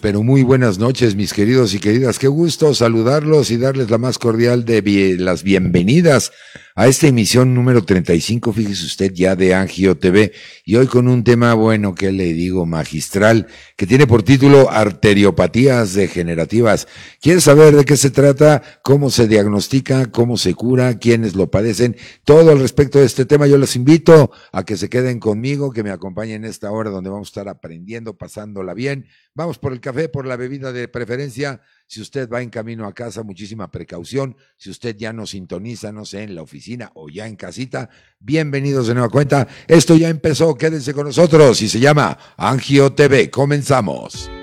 pero muy buenas noches, mis queridos y queridas. Qué gusto saludarlos y darles la más cordial de las bienvenidas a esta emisión número 35, fíjese usted ya de Angio TV, y hoy con un tema, bueno, que le digo, magistral, que tiene por título Arteriopatías degenerativas. ¿Quiere saber de qué se trata? ¿Cómo se diagnostica? ¿Cómo se cura? ¿Quiénes lo padecen? Todo al respecto de este tema, yo los invito a que se queden conmigo, que me acompañen en esta hora donde vamos a estar aprendiendo, pasándola bien. Vamos por el café, por la bebida de preferencia si usted va en camino a casa, muchísima precaución. Si usted ya nos sintoniza, no sé, en la oficina o ya en casita, bienvenidos de nueva cuenta. Esto ya empezó, quédense con nosotros y se llama Angio TV. Comenzamos.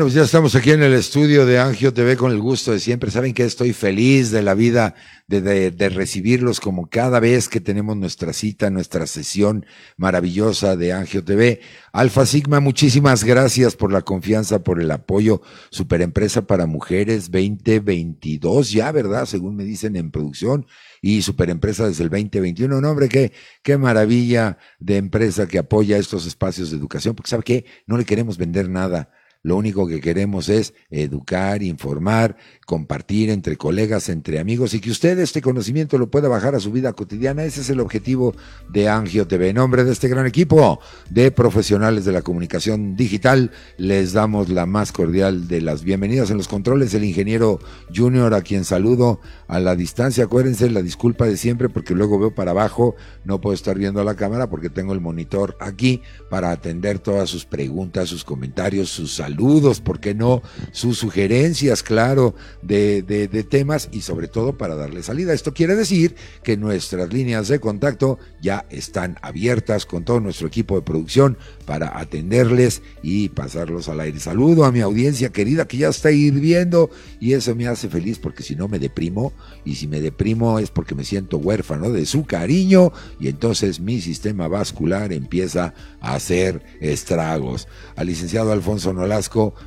Bueno, pues ya estamos aquí en el estudio de Angio TV con el gusto de siempre. Saben que estoy feliz de la vida de, de, recibirlos como cada vez que tenemos nuestra cita, nuestra sesión maravillosa de Angio TV. Alfa Sigma, muchísimas gracias por la confianza, por el apoyo. Superempresa para Mujeres 2022, ya, ¿verdad? Según me dicen en producción. Y Superempresa desde el 2021. No, hombre, qué, qué maravilla de empresa que apoya estos espacios de educación, porque sabe que no le queremos vender nada lo único que queremos es educar, informar, compartir entre colegas, entre amigos y que usted este conocimiento lo pueda bajar a su vida cotidiana. Ese es el objetivo de Angio TV. En nombre de este gran equipo de profesionales de la comunicación digital, les damos la más cordial de las bienvenidas en los controles. El ingeniero Junior, a quien saludo a la distancia. Acuérdense la disculpa de siempre porque luego veo para abajo, no puedo estar viendo a la cámara porque tengo el monitor aquí para atender todas sus preguntas, sus comentarios, sus saludos saludos, ¿por qué no? Sus sugerencias, claro, de, de, temas y sobre todo para darle salida. Esto quiere decir que nuestras líneas de contacto ya están abiertas con todo nuestro equipo de producción para atenderles y pasarlos al aire. Saludo a mi audiencia querida que ya está hirviendo y eso me hace feliz porque si no me deprimo y si me deprimo es porque me siento huérfano de su cariño y entonces mi sistema vascular empieza a hacer estragos. Al licenciado Alfonso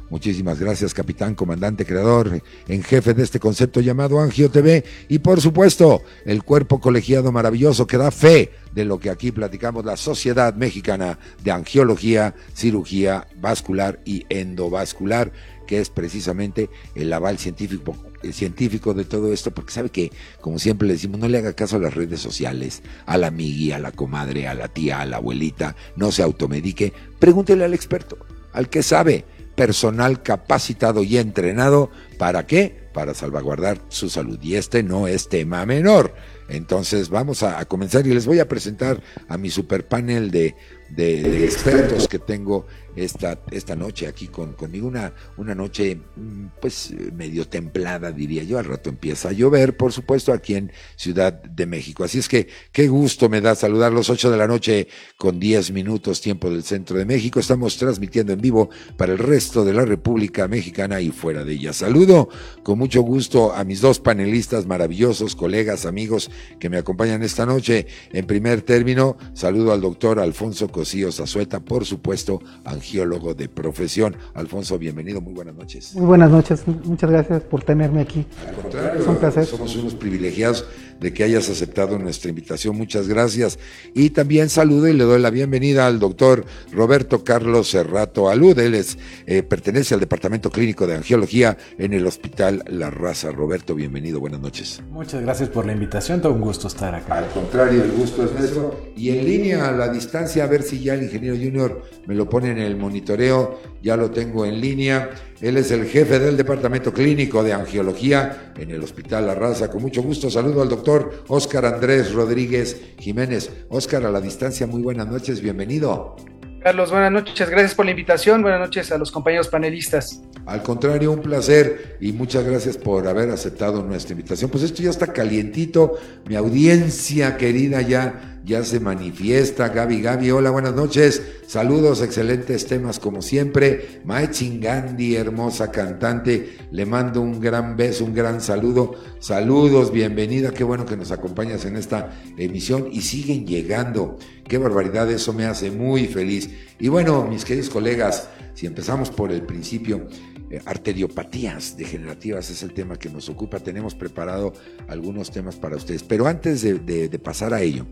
Muchísimas gracias, capitán, comandante, creador, en jefe de este concepto llamado Angio TV, y por supuesto, el cuerpo colegiado maravilloso que da fe de lo que aquí platicamos, la Sociedad Mexicana de Angiología, Cirugía Vascular y Endovascular, que es precisamente el aval científico el científico de todo esto, porque sabe que, como siempre le decimos, no le haga caso a las redes sociales, a la amigui, a la comadre, a la tía, a la abuelita, no se automedique, pregúntele al experto, al que sabe, personal capacitado y entrenado. ¿Para qué? Para salvaguardar su salud. Y este no es tema menor. Entonces vamos a, comenzar y les voy a presentar a mi super panel de, de, expertos que tengo esta, esta noche aquí con, conmigo. Una, una noche, mm, pues, medio templada, diría yo. Al rato empieza a llover, por supuesto, aquí en Ciudad de México. Así es que qué gusto me da saludar los ocho de la noche con diez minutos tiempo del centro de México. Estamos transmitiendo en vivo para el resto de la República Mexicana y fuera de ella. Saludo con mucho gusto a mis dos panelistas maravillosos, colegas, amigos que me acompañan esta noche. En primer término, saludo al doctor Alfonso Cosío Zazueta, por supuesto, angiólogo de profesión. Alfonso, bienvenido, muy buenas noches. Muy buenas noches, muchas gracias por tenerme aquí. Al contrario, es un placer. somos unos privilegiados de que hayas aceptado nuestra invitación. Muchas gracias. Y también saludo y le doy la bienvenida al doctor Roberto Carlos Cerrato Alud. Él es, eh, pertenece al Departamento Clínico de Angiología en el Hospital La Raza. Roberto, bienvenido, buenas noches. Muchas gracias por la invitación, todo un gusto estar acá. Al contrario, el gusto es nuestro. Y en línea, a la distancia, a ver si ya el ingeniero junior me lo pone en el monitoreo, ya lo tengo en línea. Él es el jefe del Departamento Clínico de Angiología en el Hospital La Raza. Con mucho gusto saludo al doctor Óscar Andrés Rodríguez Jiménez. Óscar, a la distancia, muy buenas noches, bienvenido. Carlos, buenas noches, gracias por la invitación, buenas noches a los compañeros panelistas. Al contrario, un placer y muchas gracias por haber aceptado nuestra invitación. Pues esto ya está calientito, mi audiencia querida ya ya se manifiesta. Gaby, Gaby, hola, buenas noches. Saludos, excelentes temas como siempre. Mae Chingandi, hermosa cantante, le mando un gran beso, un gran saludo. Saludos, bienvenida, qué bueno que nos acompañas en esta emisión y siguen llegando. Qué barbaridad, eso me hace muy feliz. Y bueno, mis queridos colegas, si empezamos por el principio, eh, arteriopatías degenerativas es el tema que nos ocupa. Tenemos preparado algunos temas para ustedes. Pero antes de, pasar a ello,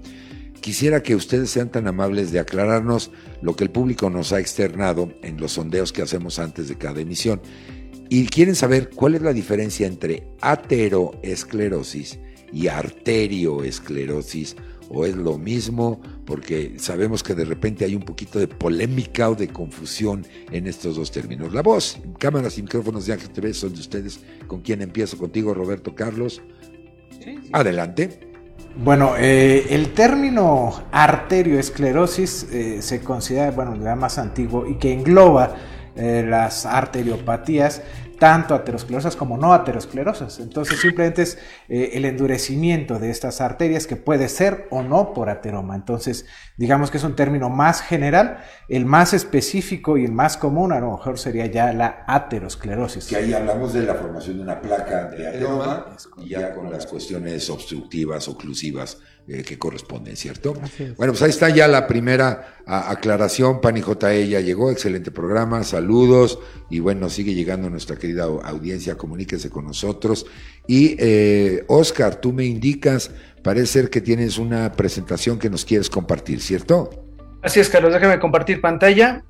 quisiera que ustedes sean tan amables de aclararnos lo que el público nos ha externado en los sondeos que hacemos antes de cada emisión. Y quieren saber cuál es la diferencia entre ateroesclerosis y arterioesclerosis o es lo mismo, porque sabemos que de repente hay un poquito de polémica o de confusión en estos dos términos. La voz, cámaras y micrófonos de Ángel TV son de ustedes. ¿Con quién empiezo? Contigo, Roberto Carlos. Adelante. Bueno, eh, el término arterioesclerosis eh, se considera, bueno, ya más antiguo y que engloba eh, las arteriopatías tanto aterosclerosas como no aterosclerosas. Entonces simplemente es eh, el endurecimiento de estas arterias que puede ser o no por ateroma. Entonces digamos que es un término más general, el más específico y el más común a lo mejor sería ya la aterosclerosis. Que ahí hablamos de la formación de una placa de ateroma y ya con las cuestiones obstructivas, oclusivas eh, que corresponden, ¿cierto? Bueno, pues ahí está ya la primera aclaración. Pani JE ya llegó, excelente programa, saludos. Y bueno, sigue llegando nuestra querida audiencia, comuníquese con nosotros. Y eh, Oscar, tú me indicas, parece ser que tienes una presentación que nos quieres compartir, ¿cierto? Así es, Carlos, déjame compartir pantalla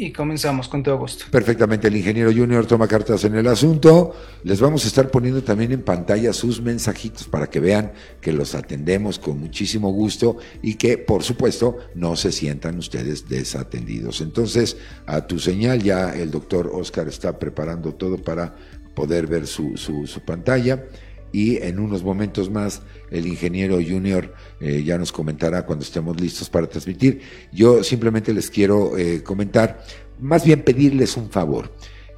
y comenzamos con todo gusto. Perfectamente, el ingeniero Junior toma cartas en el asunto. Les vamos a estar poniendo también en pantalla sus mensajitos para que vean que los atendemos con muchísimo gusto y que, por supuesto, no se sientan ustedes desatendidos. Entonces, a tu señal ya el doctor Oscar está preparando todo para poder ver su, su, su pantalla y en unos momentos más el ingeniero junior eh, ya nos comentará cuando estemos listos para transmitir. Yo simplemente les quiero eh, comentar, más bien pedirles un favor.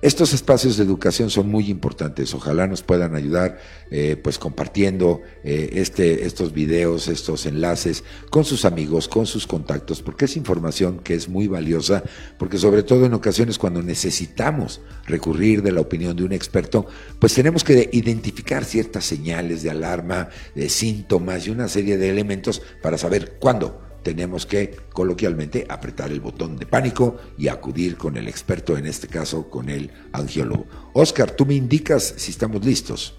Estos espacios de educación son muy importantes. Ojalá nos puedan ayudar, eh, pues compartiendo eh, este, estos videos, estos enlaces con sus amigos, con sus contactos, porque es información que es muy valiosa, porque sobre todo en ocasiones cuando necesitamos recurrir de la opinión de un experto, pues tenemos que identificar ciertas señales de alarma, de síntomas y una serie de elementos para saber cuándo tenemos que coloquialmente apretar el botón de pánico y acudir con el experto, en este caso con el angiólogo. Oscar, tú me indicas si estamos listos.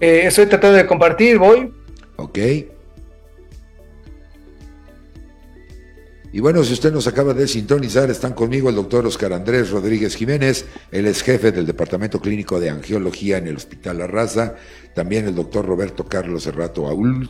Eh, estoy tratando de compartir, voy. Ok. Y bueno, si usted nos acaba de sintonizar, están conmigo el doctor Oscar Andrés Rodríguez Jiménez, él es jefe del Departamento Clínico de Angiología en el Hospital La Raza, también el doctor Roberto Carlos Serrato Aul,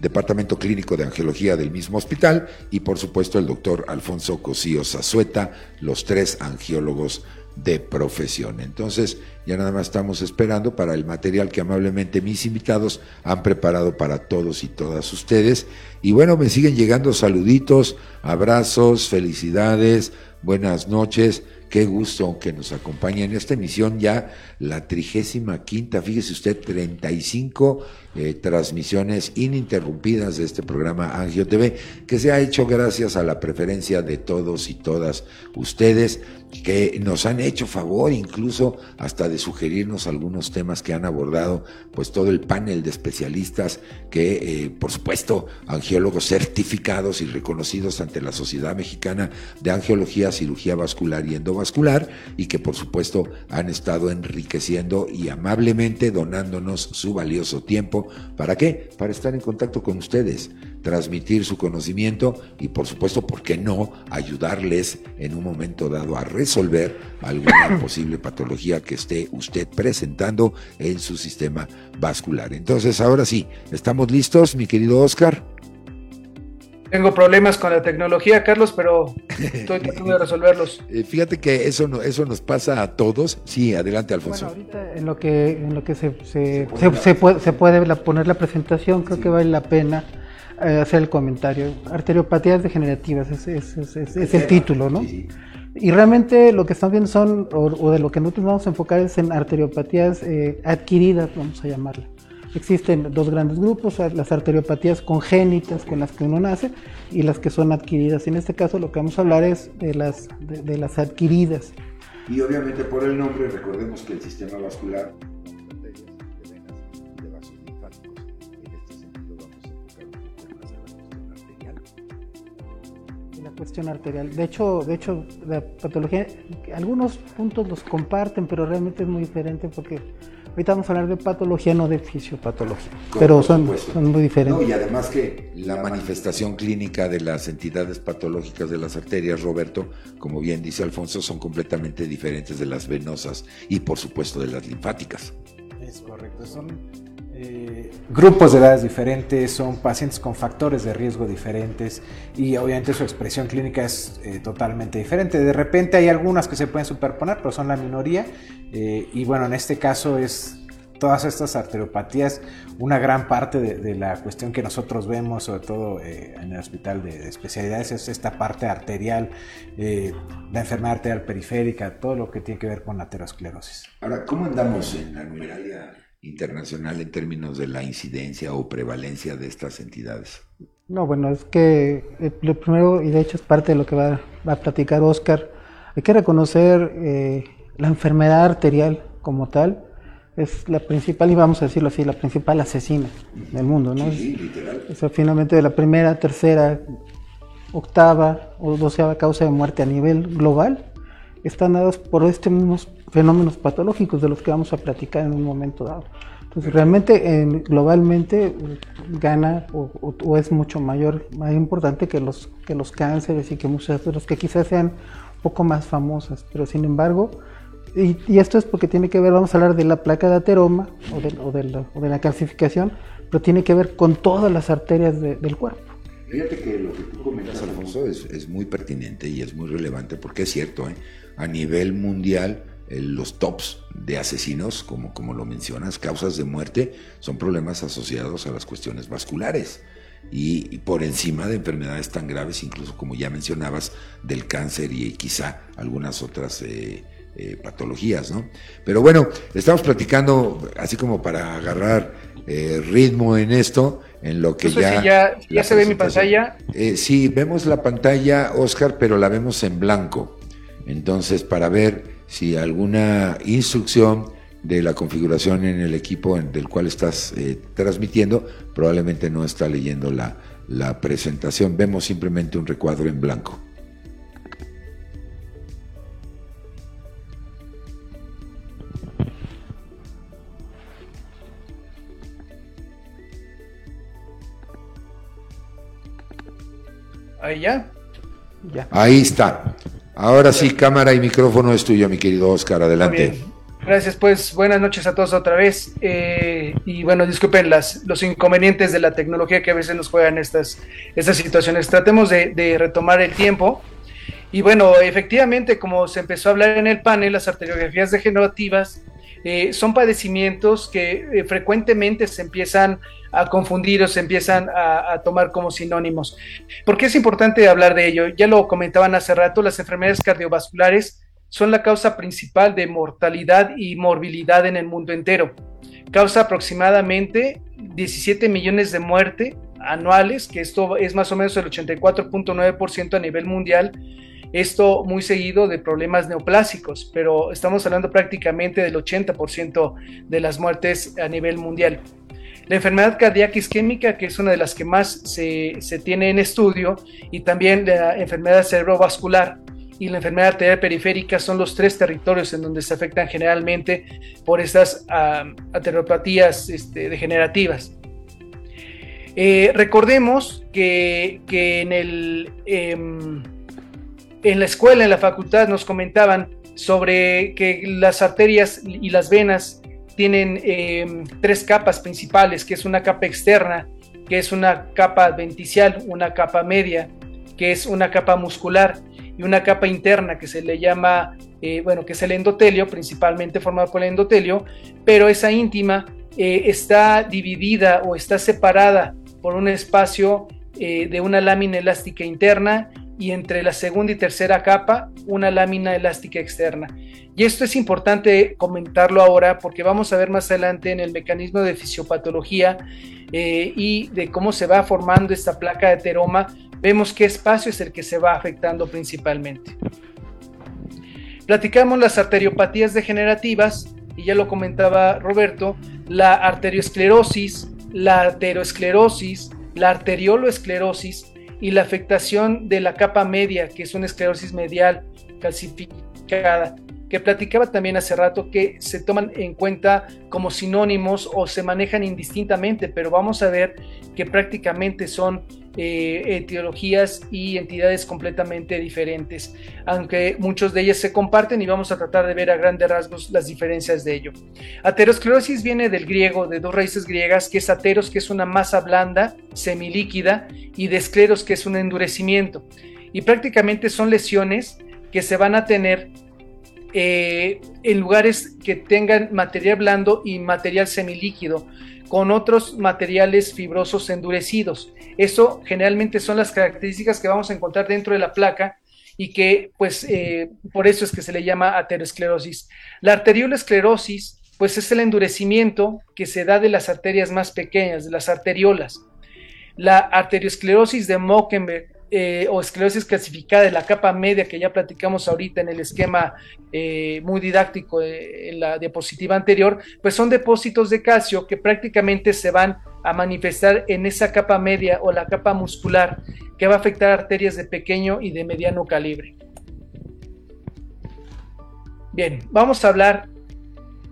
Departamento Clínico de Angiología del mismo hospital, y por supuesto el doctor Alfonso Cosío Zazueta, los tres angiólogos de profesión. Entonces, ya nada más estamos esperando para el material que amablemente mis invitados han preparado para todos y todas ustedes. Y bueno, me siguen llegando saluditos, abrazos, felicidades, buenas noches. Qué gusto que nos acompañe en esta emisión ya, la trigésima quinta, fíjese usted, 35 eh, transmisiones ininterrumpidas de este programa Angio TV, que se ha hecho gracias a la preferencia de todos y todas ustedes, que nos han hecho favor incluso hasta de sugerirnos algunos temas que han abordado, pues todo el panel de especialistas que, eh, por supuesto, angiólogos certificados y reconocidos ante la Sociedad Mexicana de Angiología, Cirugía Vascular y Endovascular, y que, por supuesto, han estado enriqueciendo y amablemente donándonos su valioso tiempo ¿Para qué? Para estar en contacto con ustedes, transmitir su conocimiento y por supuesto, ¿por qué no ayudarles en un momento dado a resolver alguna posible patología que esté usted presentando en su sistema vascular? Entonces, ahora sí, ¿estamos listos, mi querido Oscar? Tengo problemas con la tecnología, Carlos, pero estoy tratando de resolverlos. Eh, fíjate que eso, no, eso nos pasa a todos. Sí, adelante, Alfonso. Bueno, ahorita en lo que, en lo que se, se, se, puede, se puede poner la presentación, creo que vale la pena hacer el comentario. Arteriopatías degenerativas, es, es, es el título, ¿no? Y realmente lo que estamos viendo son, o, de lo que nosotros vamos a enfocar es en arteriopatías eh, adquiridas, vamos a llamarla Existen dos grandes grupos, las arteriopatías congénitas con las que uno nace y las que son adquiridas. En este caso lo que vamos a hablar es de las, de, las adquiridas. Y obviamente por el nombre, recordemos que el sistema vascular cuestión arterial. De hecho, de hecho, la patología, algunos puntos los comparten, pero realmente es muy diferente porque ahorita vamos a hablar de patología, no de fisiopatología, pero son, son, muy diferentes. y además que la manifestación clínica de las entidades patológicas de las arterias, Roberto, como bien dice Alfonso, son completamente diferentes de las venosas y por supuesto de las linfáticas. Es correcto, son eh, grupos de edades diferentes, son pacientes con factores de riesgo diferentes y obviamente su expresión clínica es eh, totalmente diferente. De repente hay algunas que se pueden superponer, pero son la minoría eh, y bueno, en este caso es todas estas arteriopatías, una gran parte de, la cuestión que nosotros vemos, sobre todo en el hospital de, especialidades, es esta parte arterial, la enfermedad arterial periférica, todo lo que tiene que ver con la aterosclerosis. Ahora, ¿cómo andamos en la numeralia internacional en términos de la incidencia o prevalencia de estas entidades? No, bueno, es que eh, lo primero, y de hecho es parte de lo que va, a platicar Oscar, hay que reconocer eh, la enfermedad arterial como tal, es la principal, y vamos a decirlo así, la principal asesina del mundo, ¿no? Sí, literal. Es, finalmente de la primera, tercera, octava o doceava causa de muerte a nivel global, están dados por estos mismos fenómenos patológicos de los que vamos a platicar en un momento dado. Entonces, realmente, globalmente, gana o, es mucho mayor, más importante que los, que los cánceres y que muchas de los que quizás sean un poco más famosas. Pero, sin embargo, y, esto es porque tiene que ver, vamos a hablar de la placa de ateroma o de, o de, la, o de la, calcificación, pero tiene que ver con todas las arterias del cuerpo. Fíjate que lo que tú comentas, Alfonso, es, es, muy pertinente y es muy relevante porque es cierto, ¿eh? A nivel mundial los tops de asesinos, como, como lo mencionas, causas de muerte, son problemas asociados a las cuestiones vasculares y, por encima de enfermedades tan graves, incluso como ya mencionabas, del cáncer y quizá algunas otras eh, eh, patologías, ¿no? Pero bueno, estamos platicando, así como para agarrar eh, ritmo en esto, en lo que ya... ya, ya se ve mi pantalla. sí, vemos la pantalla, Oscar, pero la vemos en blanco. Entonces, para ver si alguna instrucción de la configuración en el equipo del cual estás eh, transmitiendo, probablemente no está leyendo la, la presentación. Vemos simplemente un recuadro en blanco. Ahí ya. ya. Ahí está. Ahora sí, cámara y micrófono es tuyo, mi querido Oscar, adelante. Gracias, pues buenas noches a todos otra vez. Eh, y bueno, disculpen las, los inconvenientes de la tecnología que a veces nos juegan estas, estas situaciones. Tratemos de, retomar el tiempo. Y bueno, efectivamente, como se empezó a hablar en el panel, las arteriografías degenerativas eh, son padecimientos que eh, frecuentemente se empiezan a confundir o se empiezan a, tomar como sinónimos. ¿Por qué es importante hablar de ello? Ya lo comentaban hace rato, las enfermedades cardiovasculares son la causa principal de mortalidad y morbilidad en el mundo entero. Causa aproximadamente 17 millones de muertes anuales, que esto es más o menos el 84.9% a nivel mundial, esto muy seguido de problemas neoplásicos, pero estamos hablando prácticamente del 80% de las muertes a nivel mundial. La enfermedad cardíaca isquémica, que es una de las que más se, tiene en estudio, y también la enfermedad cerebrovascular y la enfermedad arterial periférica son los tres territorios en donde se afectan generalmente por estas uh, degenerativas. Eh, recordemos que, en, el, em, en la escuela, en la facultad, nos comentaban sobre que las arterias y las venas tienen eh, tres capas principales, que es una capa externa, que es una capa adventicial, una capa media, que es una capa muscular, y una capa interna que se le llama, eh, bueno, que es el endotelio, principalmente formado por el endotelio, pero esa íntima eh, está dividida o está separada por un espacio de una lámina elástica interna y entre la segunda y tercera capa una lámina elástica externa. Y esto es importante comentarlo ahora porque vamos a ver más adelante en el mecanismo de fisiopatología eh, y de cómo se va formando esta placa de ateroma, vemos qué espacio es el que se va afectando principalmente. Platicamos las arteriopatías degenerativas y ya lo comentaba Roberto, la arteriosclerosis, la ateroesclerosis, la arterioloesclerosis y la afectación de la capa media, que es una esclerosis medial calcificada que platicaba también hace rato que se toman en cuenta como sinónimos o se manejan indistintamente, pero vamos a ver que prácticamente son eh, etiologías y entidades completamente diferentes, aunque muchos de ellas se comparten y vamos a tratar de ver a grandes rasgos las diferencias de ello. Aterosclerosis viene del griego, de dos raíces griegas, que es ateros, que es una masa blanda, semilíquida, y de escleros, que es un endurecimiento. Y prácticamente son lesiones que se van a tener eh, en lugares que tengan material blando y material semilíquido con otros materiales fibrosos endurecidos. Eso generalmente son las características que vamos a encontrar dentro de la placa y que pues eh, por eso es que se le llama aterosclerosis. La arteriolesclerosis pues es el endurecimiento que se da de las arterias más pequeñas, de las arteriolas. La arteriosclerosis de Mockenberg eh, o esclerosis clasificada de la capa media que ya platicamos ahorita en el esquema eh, muy didáctico eh, en la diapositiva anterior, pues son depósitos de calcio que prácticamente se van a manifestar en esa capa media o la capa muscular que va a afectar arterias de pequeño y de mediano calibre. Bien, vamos a hablar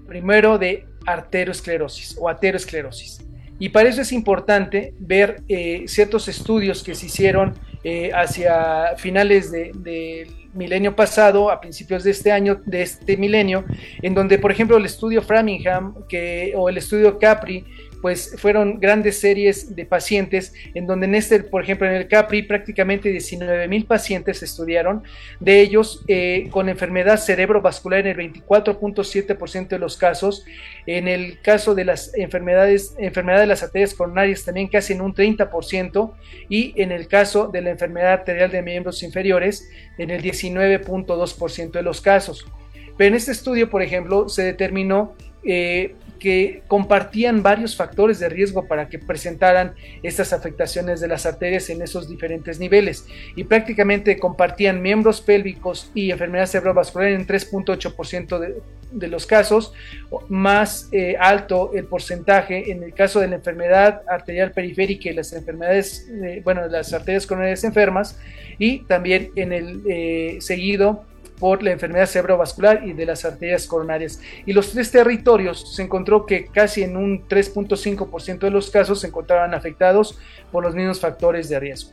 primero de arteriosclerosis o aterosclerosis. Y para eso es importante ver ciertos estudios que se hicieron eh, hacia finales del milenio pasado, a principios de este año, de este milenio, en donde, por ejemplo, el estudio Framingham que, o el estudio Capri pues fueron grandes series de pacientes en donde en este, por ejemplo, en el Capri prácticamente 19 mil pacientes estudiaron, de ellos eh, con enfermedad cerebrovascular en el 24.7% de los casos, en el caso de las enfermedades, enfermedad de las arterias coronarias también casi en un 30% y en el caso de la enfermedad arterial de miembros inferiores en el 19.2% de los casos. Pero en este estudio, por ejemplo, se determinó eh, que compartían varios factores de riesgo para que presentaran estas afectaciones de las arterias en esos diferentes niveles. Y prácticamente compartían miembros pélvicos y enfermedad cerebrovascular en 3.8% de, los casos, más eh, alto el porcentaje en el caso de la enfermedad arterial periférica y las enfermedades, eh, bueno, las arterias coronarias enfermas y también en el eh, seguido por la enfermedad cerebrovascular y de las arterias coronarias. Y los tres territorios se encontró que casi en un 3.5% de los casos se encontraban afectados por los mismos factores de riesgo.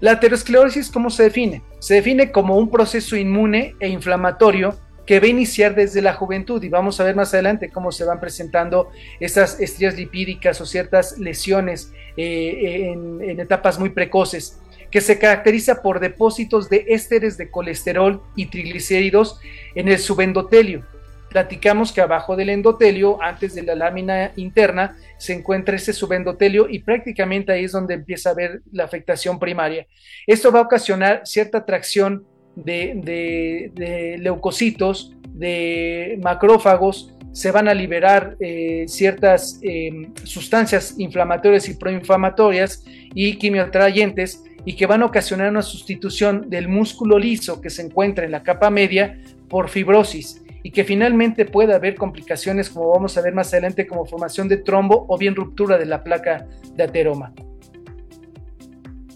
La aterosclerosis, ¿cómo se define? Se define como un proceso inmune e inflamatorio que va a iniciar desde la juventud y vamos a ver más adelante cómo se van presentando estas estrías lipídicas o ciertas lesiones eh, en etapas muy precoces que se caracteriza por depósitos de ésteres de colesterol y triglicéridos en el subendotelio. Platicamos que abajo del endotelio, antes de la lámina interna, se encuentra ese subendotelio y prácticamente ahí es donde empieza a ver la afectación primaria. Esto va a ocasionar cierta atracción de, leucocitos, de macrófagos, se van a liberar eh, ciertas eh, sustancias inflamatorias y proinflamatorias y quimiotrayentes y que van a ocasionar una sustitución del músculo liso que se encuentra en la capa media por fibrosis y que finalmente puede haber complicaciones como vamos a ver más adelante como formación de trombo o bien ruptura de la placa de ateroma.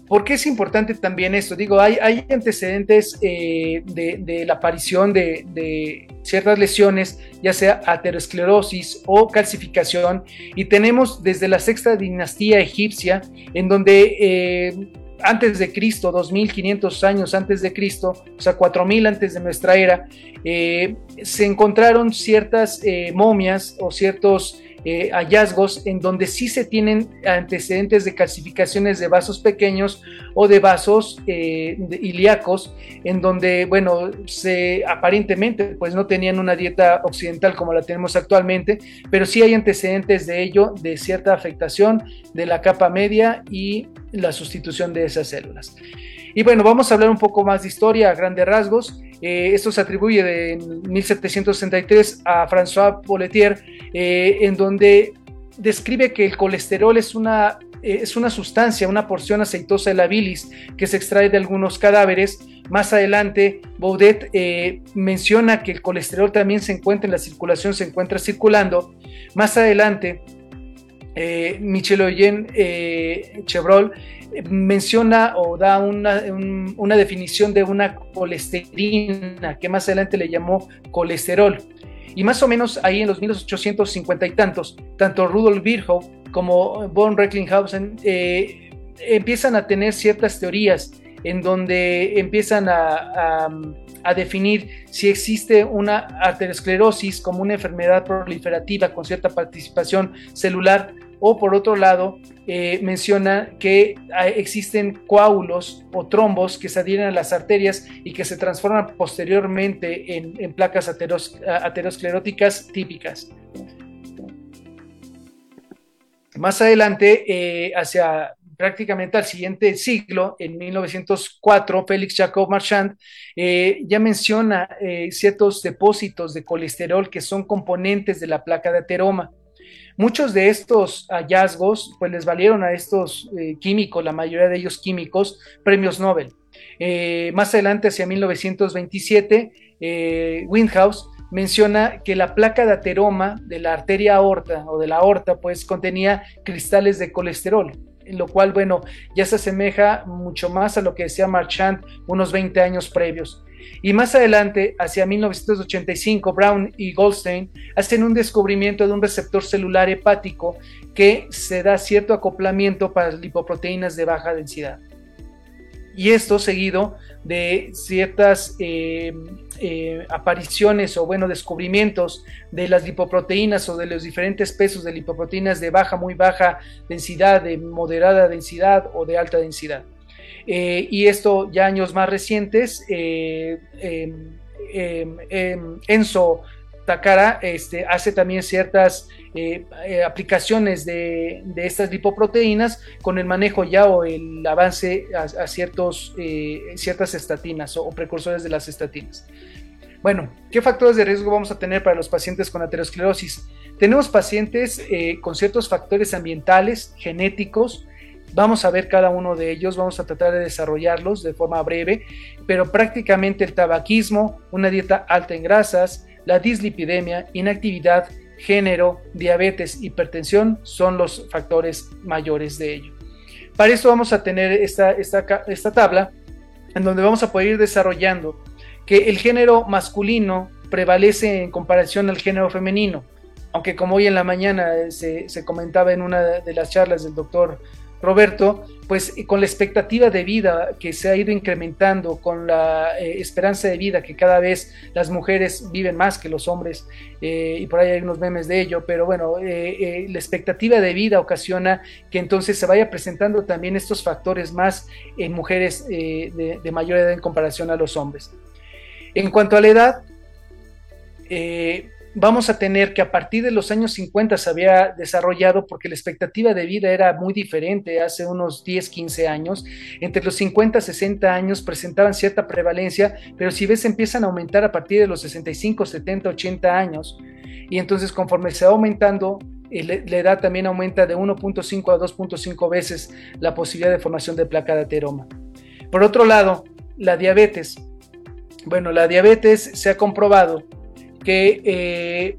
¿Por qué es importante también esto? Digo, hay, hay antecedentes eh, de, la aparición de, ciertas lesiones, ya sea aterosclerosis o calcificación, y tenemos desde la sexta dinastía egipcia, en donde eh, antes de Cristo, 2500 años antes de Cristo, o sea, 4000 antes de nuestra era, eh, se encontraron ciertas eh, momias o ciertos eh, hallazgos en donde sí se tienen antecedentes de calcificaciones de vasos pequeños o de vasos eh, ilíacos, en donde, bueno, se aparentemente pues no tenían una dieta occidental como la tenemos actualmente, pero sí hay antecedentes de ello, de cierta afectación de la capa media y la sustitución de esas células. Y bueno, vamos a hablar un poco más de historia a grandes rasgos. Eh, esto se atribuye de 1763 a François Polletier, eh, en donde describe que el colesterol es una, eh, es una sustancia, una porción aceitosa de la bilis que se extrae de algunos cadáveres. Más adelante, Baudet menciona que el colesterol también se encuentra en la circulación, se encuentra circulando. Más adelante, Michel Oyen Chevrolet menciona o da una, definición de una colesterina, que más adelante le llamó colesterol. Y más o menos ahí en los 1850 y tantos, tanto Rudolf Virchow como von Recklinghausen eh, empiezan a tener ciertas teorías en donde empiezan a, definir si existe una arteriosclerosis como una enfermedad proliferativa con cierta participación celular o por otro lado eh, menciona que ah, existen coágulos o trombos que se adhieren a las arterias y que se transforman posteriormente en, placas ateroscleróticas típicas. Más adelante, eh, hacia prácticamente al siguiente siglo, en 1904, Félix Jacob Marchand eh, ya menciona ciertos depósitos de colesterol que son componentes de la placa de ateroma. Muchos de estos hallazgos pues les valieron a estos eh, químicos, la mayoría de ellos químicos, premios Nobel. Eh, más adelante, hacia 1927, eh, Windhouse menciona que la placa de ateroma de la arteria aorta o de la aorta pues contenía cristales de colesterol, lo cual, bueno, ya se asemeja mucho más a lo que decía Marchand unos 20 años previos. Y más adelante, hacia 1985, Brown y Goldstein hacen un descubrimiento de un receptor celular hepático que se da cierto acoplamiento para lipoproteínas de baja densidad. Y esto seguido de ciertas eh, eh, apariciones o bueno descubrimientos de las lipoproteínas o de los diferentes pesos de lipoproteínas de baja, muy baja densidad, de moderada densidad o de alta densidad. Eh, y esto ya años más recientes, eh, em, em, em, Enzo Takara este, hace también ciertas eh, aplicaciones de, estas lipoproteínas con el manejo ya o el avance a, ciertos, ciertas estatinas o, precursores de las estatinas. Bueno, ¿qué factores de riesgo vamos a tener para los pacientes con aterosclerosis? Tenemos pacientes con ciertos factores ambientales, genéticos, Vamos a ver cada uno de ellos, vamos a tratar de desarrollarlos de forma breve, pero prácticamente el tabaquismo, una dieta alta en grasas, la dislipidemia, inactividad, género, diabetes, hipertensión son los factores mayores de ello. Para esto vamos a tener esta, esta, esta tabla en donde vamos a poder ir desarrollando que el género masculino prevalece en comparación al género femenino, aunque como hoy en la mañana se, se comentaba en una de las charlas del doctor Roberto, pues con la expectativa de vida que se ha ido incrementando, con la eh, esperanza de vida que cada vez las mujeres viven más que los hombres, eh, y por ahí hay unos memes de ello, pero bueno, eh, la expectativa de vida ocasiona que entonces se vaya presentando también estos factores más en mujeres de, de, mayor edad en comparación a los hombres. En cuanto a la edad, vamos a tener que a partir de los años 50 se había desarrollado porque la expectativa de vida era muy diferente hace unos 10, 15 años. Entre los 50, 60 años presentaban cierta prevalencia, pero si ves empiezan a aumentar a partir de los 65, 70, 80 años. Y entonces conforme se va aumentando, eh, la edad también aumenta de 1.5 a 2.5 veces la posibilidad de formación de placa de ateroma. Por otro lado, la diabetes. Bueno, la diabetes se ha comprobado que eh,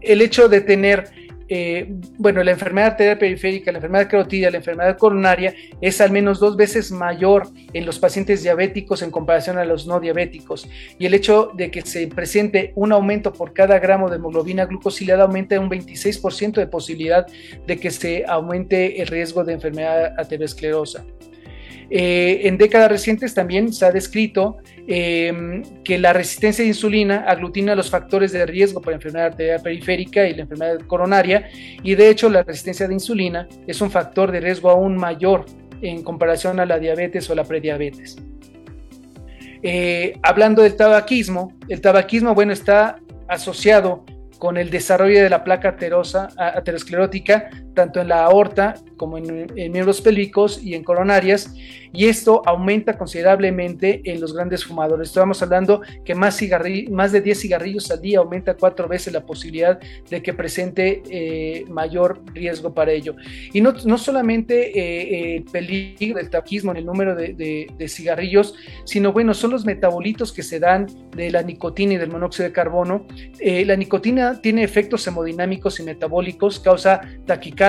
el hecho de tener, eh, bueno, la enfermedad arterial periférica, la enfermedad carotidia, la enfermedad coronaria es al menos dos veces mayor en los pacientes diabéticos en comparación a los no diabéticos. Y el hecho de que se presente un aumento por cada gramo de hemoglobina glucosilada aumenta un 26% de posibilidad de que se aumente el riesgo de enfermedad aterosclerosa. Eh, en décadas recientes también se ha descrito em, que la resistencia de insulina aglutina los factores de riesgo para enfermedad arterial periférica y la enfermedad coronaria y de hecho la resistencia de insulina es un factor de riesgo aún mayor en comparación a la diabetes o la prediabetes. Eh, hablando del tabaquismo, el tabaquismo, bueno, está asociado con el desarrollo de la placa aterosclerótica, tanto en la aorta como en, miembros pélvicos y en coronarias, y esto aumenta considerablemente en los grandes fumadores. Estamos hablando que más, más de 10 cigarrillos al día aumenta cuatro veces la posibilidad de que presente eh, mayor riesgo para ello. Y no, no solamente eh, el peligro del tabaquismo en el número de, de, cigarrillos, sino bueno, son los metabolitos que se dan de la nicotina y del monóxido de carbono. Eh, la nicotina tiene efectos hemodinámicos y metabólicos, causa taquicardia,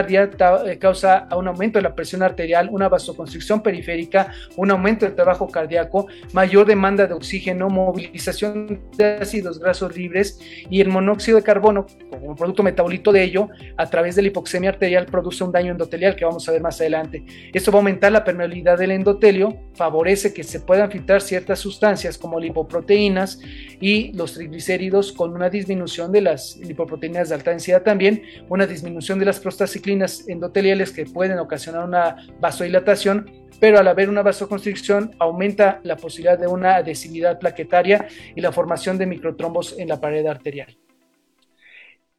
causa a un aumento de la presión arterial, una vasoconstricción periférica, un aumento del trabajo cardíaco, mayor demanda de oxígeno, movilización de ácidos grasos libres y el monóxido de carbono, como producto metabolito de ello, a través de la hipoxemia arterial produce un daño endotelial que vamos a ver más adelante. Esto va a aumentar la permeabilidad del endotelio, favorece que se puedan filtrar ciertas sustancias como lipoproteínas y los triglicéridos con una disminución de las lipoproteínas de alta densidad también, una disminución de las endoteliales que pueden ocasionar una vasodilatación, pero al haber una vasoconstricción aumenta la posibilidad de una adhesividad plaquetaria y la formación de microtrombos en la pared arterial.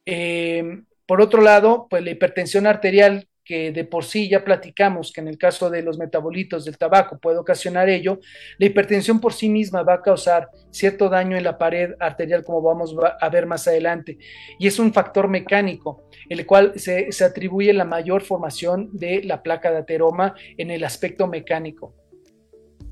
Eh, por otro lado, pues la hipertensión arterial que de por sí ya platicamos que en el caso de los metabolitos del tabaco puede ocasionar ello, la hipertensión por sí misma va a causar cierto daño en la pared arterial como vamos a ver más adelante y es un factor mecánico el cual se, se atribuye la mayor formación de la placa de ateroma en el aspecto mecánico.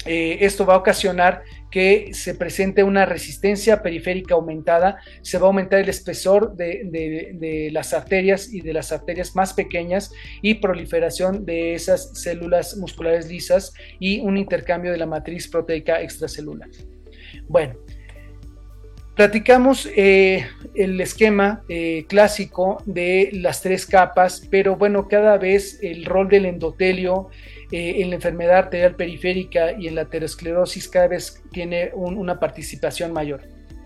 Eh, esto va a ocasionar que se presente una resistencia periférica aumentada, se va a aumentar el espesor de, las arterias y de las arterias más pequeñas y proliferación de esas células musculares lisas y un intercambio de la matriz proteica extracelular. Bueno, platicamos eh, el esquema eh, clásico de las tres capas, pero bueno, cada vez el rol del endotelio, eh, en la enfermedad arterial periférica y en la aterosclerosis cada vez tiene una participación mayor.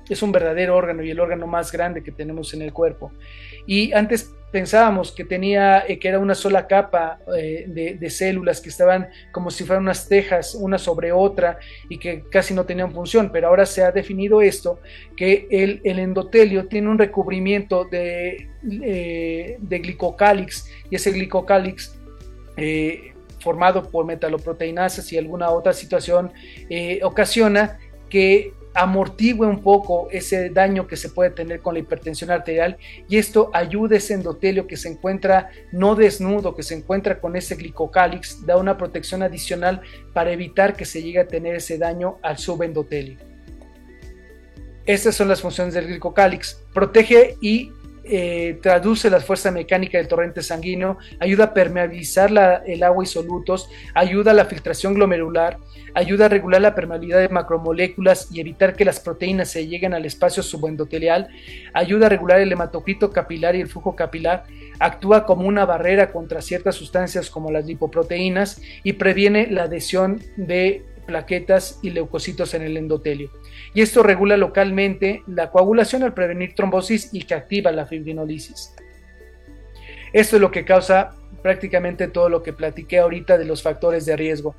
Es un verdadero órgano y el órgano más grande que tenemos en el cuerpo. Y antes pensábamos que tenía eh, que era una sola capa eh, de, células que estaban como si fueran unas tejas una sobre otra y que casi no tenían función pero ahora se ha definido esto que el, endotelio tiene un recubrimiento de, de glicocálix y ese glicocálix formado por metaloproteinasas y alguna otra situación, eh, ocasiona que amortigue un poco ese daño que se puede tener con la hipertensión arterial y esto ayuda a ese endotelio que se encuentra no desnudo, que se encuentra con ese glicocálix, da una protección adicional para evitar que se llegue a tener ese daño al subendotelio. Estas son las funciones del glicocálix. Protege y eh, traduce la fuerza mecánica del torrente sanguíneo, ayuda a permeabilizar el agua y solutos, ayuda a la filtración glomerular, ayuda a regular la permeabilidad de macromoléculas y evitar que las proteínas se lleguen al espacio subendotelial, ayuda a regular el hematocrito capilar y el flujo capilar, actúa como una barrera contra ciertas sustancias como las lipoproteínas y previene la adhesión de plaquetas y leucocitos en el endotelio. Y esto regula localmente la coagulación al prevenir trombosis y que activa la fibrinolisis. Esto es lo que causa prácticamente todo lo que platiqué ahorita de los factores de riesgo.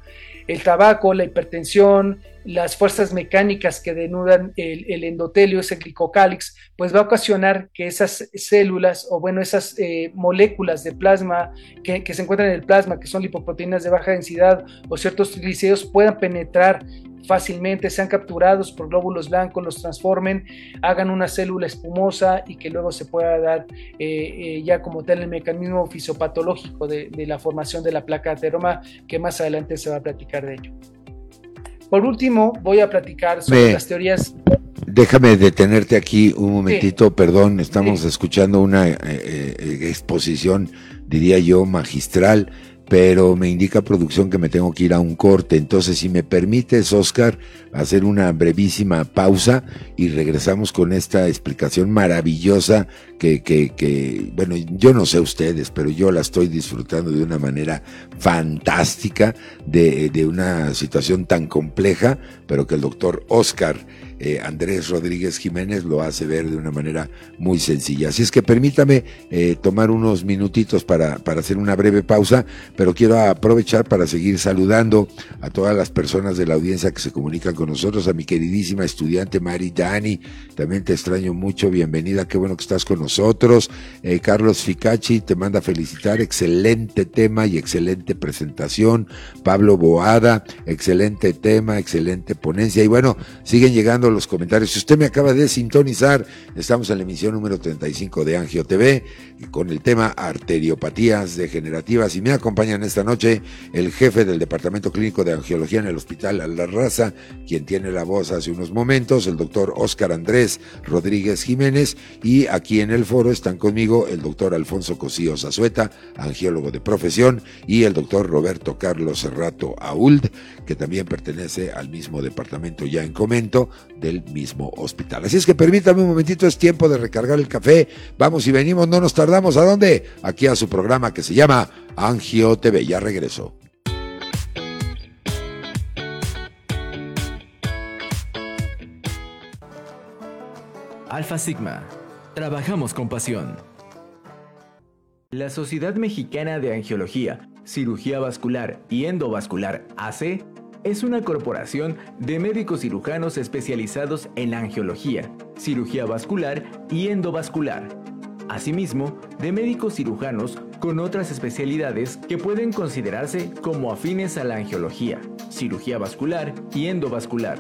El tabaco, la hipertensión, las fuerzas mecánicas que denudan el, endotelio, ese glicocálix, pues va a ocasionar que esas células o bueno, esas eh, moléculas de plasma que, se encuentran en el plasma, que son lipoproteínas de baja densidad o ciertos triglicéridos, puedan penetrar fácilmente, sean capturados por glóbulos blancos, los transformen, hagan una célula espumosa y que luego se pueda dar eh, eh, ya como tal el mecanismo fisiopatológico de, la formación de la placa ateroma, que más adelante se va a platicar de ello. Por último, voy a platicar sobre las teorías. Déjame detenerte aquí un momentito, perdón, estamos escuchando una eh, exposición, diría yo, magistral pero me indica producción que me tengo que ir a un corte. Entonces, si me permites, Oscar, hacer una brevísima pausa y regresamos con esta explicación maravillosa que, que, que, bueno, yo no sé ustedes, pero yo la estoy disfrutando de una manera fantástica de, de una situación tan compleja, pero que el doctor Oscar eh, Andrés Rodríguez Jiménez lo hace ver de una manera muy sencilla. Así es que permítame eh, tomar unos minutitos para, para hacer una breve pausa, pero quiero aprovechar para seguir saludando a todas las personas de la audiencia que se comunican con nosotros, a mi queridísima estudiante Mari Dani, también te extraño mucho, bienvenida, qué bueno que estás con nosotros. Eh, Carlos Ficacci te manda felicitar, excelente tema y excelente presentación. Pablo Boada, excelente tema, excelente ponencia. Y bueno, siguen llegando los comentarios. Si usted me acaba de sintonizar, estamos en la emisión número 35 de Angio TV con el tema arteriopatías degenerativas y me acompañan esta noche el jefe del Departamento Clínico de Angiología en el Hospital La quien tiene la voz hace unos momentos, el doctor Oscar Andrés Rodríguez Jiménez y aquí en el foro están conmigo el doctor Alfonso Cosío Zazueta, angiólogo de profesión, y el doctor Roberto Carlos Serrato Auld, que también pertenece al mismo departamento ya en comento del mismo hospital. Así es que permítame un momentito, es tiempo de recargar el café. Vamos y venimos, no nos tardamos. ¿A dónde? Aquí a su programa que se llama Angio TV. Ya regreso. Alfa Sigma. Trabajamos con pasión. La Sociedad Mexicana de Angiología, Cirugía Vascular y Endovascular AC es una corporación de médicos cirujanos especializados en angiología, cirugía vascular y endovascular. Asimismo, de médicos cirujanos con otras especialidades que pueden considerarse como afines a la angiología, cirugía vascular y endovascular,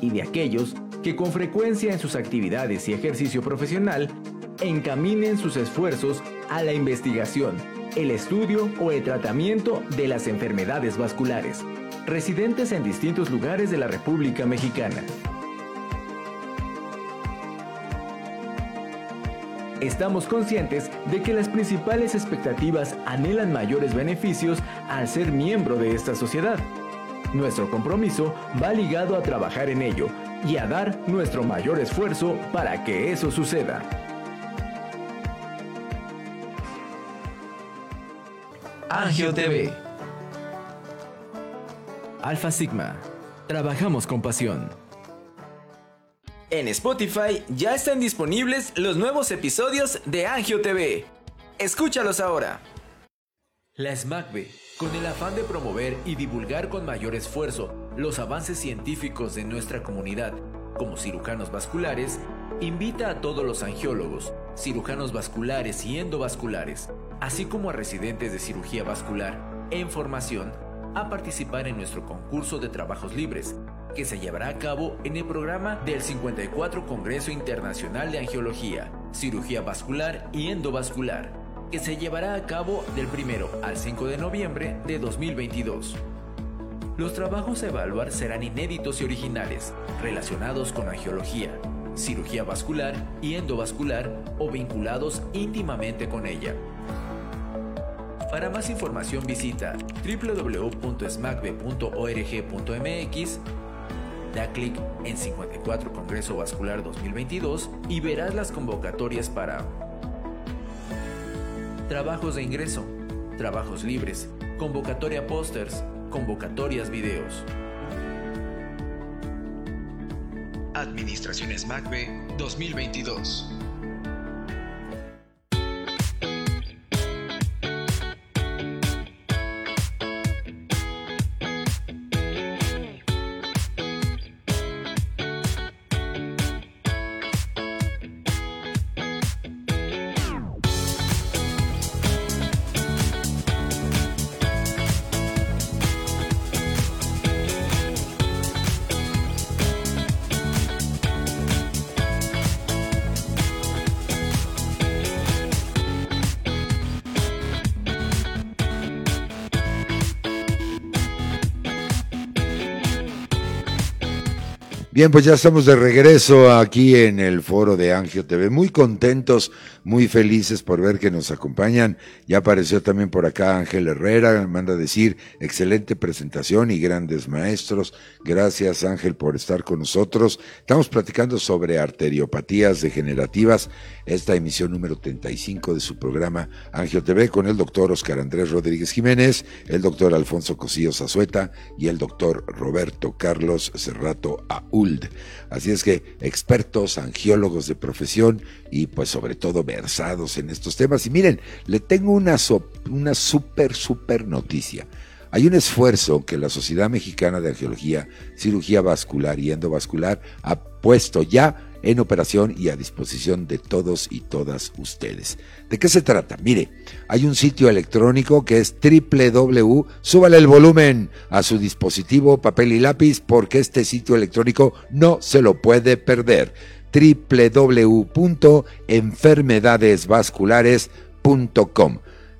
y de aquellos que con frecuencia en sus actividades y ejercicio profesional encaminen sus esfuerzos a la investigación, el estudio o el tratamiento de las enfermedades vasculares residentes en distintos lugares de la República Mexicana. Estamos conscientes de que las principales expectativas anhelan mayores beneficios al ser miembro de esta sociedad. Nuestro compromiso va ligado a trabajar en ello y a dar nuestro mayor esfuerzo para que eso suceda. Angio TV Alfa Sigma. Trabajamos con pasión. En Spotify ya están disponibles los nuevos episodios de Angio TV. Escúchalos ahora. La SMACB, con el afán de promover y divulgar con mayor esfuerzo los avances científicos de nuestra comunidad como cirujanos vasculares, invita a todos los angiólogos, cirujanos vasculares y endovasculares, así como a residentes de cirugía vascular en formación a participar en nuestro concurso de trabajos libres, que se llevará a cabo en el programa del 54 Congreso Internacional de Angiología, Cirugía Vascular y Endovascular, que se llevará a cabo del 1 al 5 de noviembre de 2022. Los trabajos a evaluar serán inéditos y originales, relacionados con angiología, cirugía vascular y endovascular o vinculados íntimamente con ella. Para más información visita www.smacb.org.mx, da clic en 54 Congreso Vascular 2022 y verás las convocatorias para trabajos de ingreso, trabajos libres, convocatoria pósters, convocatorias videos. Administración SMACB 2022. Bien, pues ya estamos de regreso aquí en el foro de Angio TV, muy contentos muy felices por ver que nos acompañan. Ya apareció también por acá Ángel Herrera, manda decir, excelente presentación y grandes maestros. Gracias Ángel por estar con nosotros. Estamos platicando sobre arteriopatías degenerativas, esta emisión número 35 de su programa Angio TV con el doctor Oscar Andrés Rodríguez Jiménez, el doctor Alfonso Cosío Zazueta y el doctor Roberto Carlos Cerrato Auld. Así es que expertos, angiólogos de profesión y pues sobre todo en estos temas. Y miren, le tengo una, una súper, súper noticia. Hay un esfuerzo que la Sociedad Mexicana de Angiología, Cirugía Vascular y Endovascular ha puesto ya en operación y a disposición de todos y todas ustedes. ¿De qué se trata? Mire, hay un sitio electrónico que es www, súbale el volumen a su dispositivo, papel y lápiz, porque este sitio electrónico no se lo puede perder. www.enfermedadesvasculares.com.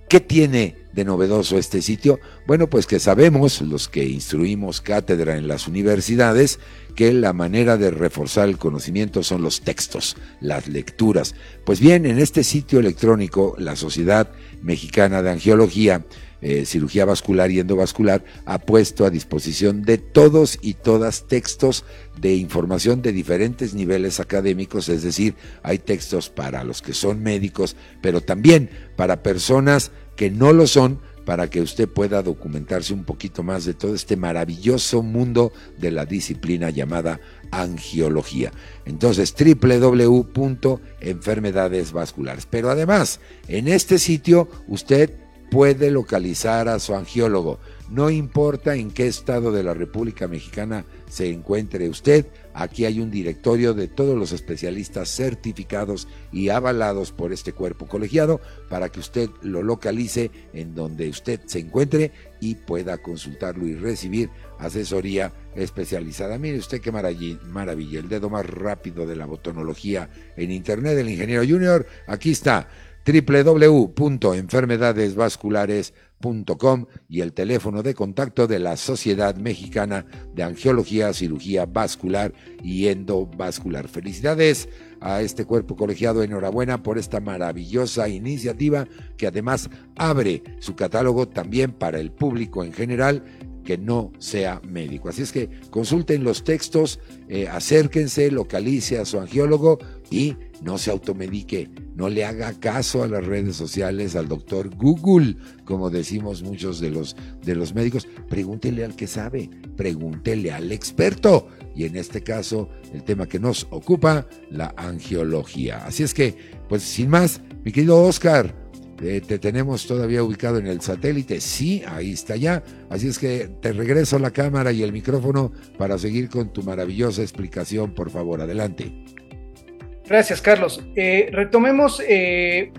¿Qué tiene de novedoso este sitio? Bueno, pues que sabemos, los que instruimos cátedra en las universidades, que la manera de reforzar el conocimiento son los textos, las lecturas. Pues bien, en este sitio electrónico, la Sociedad Mexicana de Angiología, eh, Cirugía Vascular y Endovascular, ha puesto a disposición de todos y todas textos de información de diferentes niveles académicos, es decir, hay textos para los que son médicos, pero también para personas que no lo son, para que usted pueda documentarse un poquito más de todo este maravilloso mundo de la disciplina llamada angiología. Entonces, www.enfermedades vasculares. Pero además, en este sitio usted puede localizar a su angiólogo. No importa en qué estado de la República Mexicana se encuentre usted, aquí hay un directorio de todos los especialistas certificados y avalados por este cuerpo colegiado para que usted lo localice en donde usted se encuentre y pueda consultarlo y recibir asesoría especializada. Mire usted qué maravilla, el dedo más rápido de la botonología en Internet del ingeniero junior. Aquí está www.enfermedadesvasculares.com y el teléfono de contacto de la Sociedad Mexicana de Angiología, Cirugía Vascular y Endovascular. Felicidades a este cuerpo colegiado, enhorabuena por esta maravillosa iniciativa que además abre su catálogo también para el público en general que no sea médico. Así es que consulten los textos, eh, acérquense, localice a su angiólogo y no se automedique, no le haga caso a las redes sociales, al doctor Google, como decimos muchos de los, de los médicos. Pregúntele al que sabe, pregúntele al experto. Y en este caso, el tema que nos ocupa, la angiología. Así es que, pues sin más, mi querido Oscar, eh, te tenemos todavía ubicado en el satélite. Sí, ahí está ya. Así es que te regreso la cámara y el micrófono para seguir con tu maravillosa explicación, por favor. Adelante. Gracias, Carlos. Eh, retomemos eh,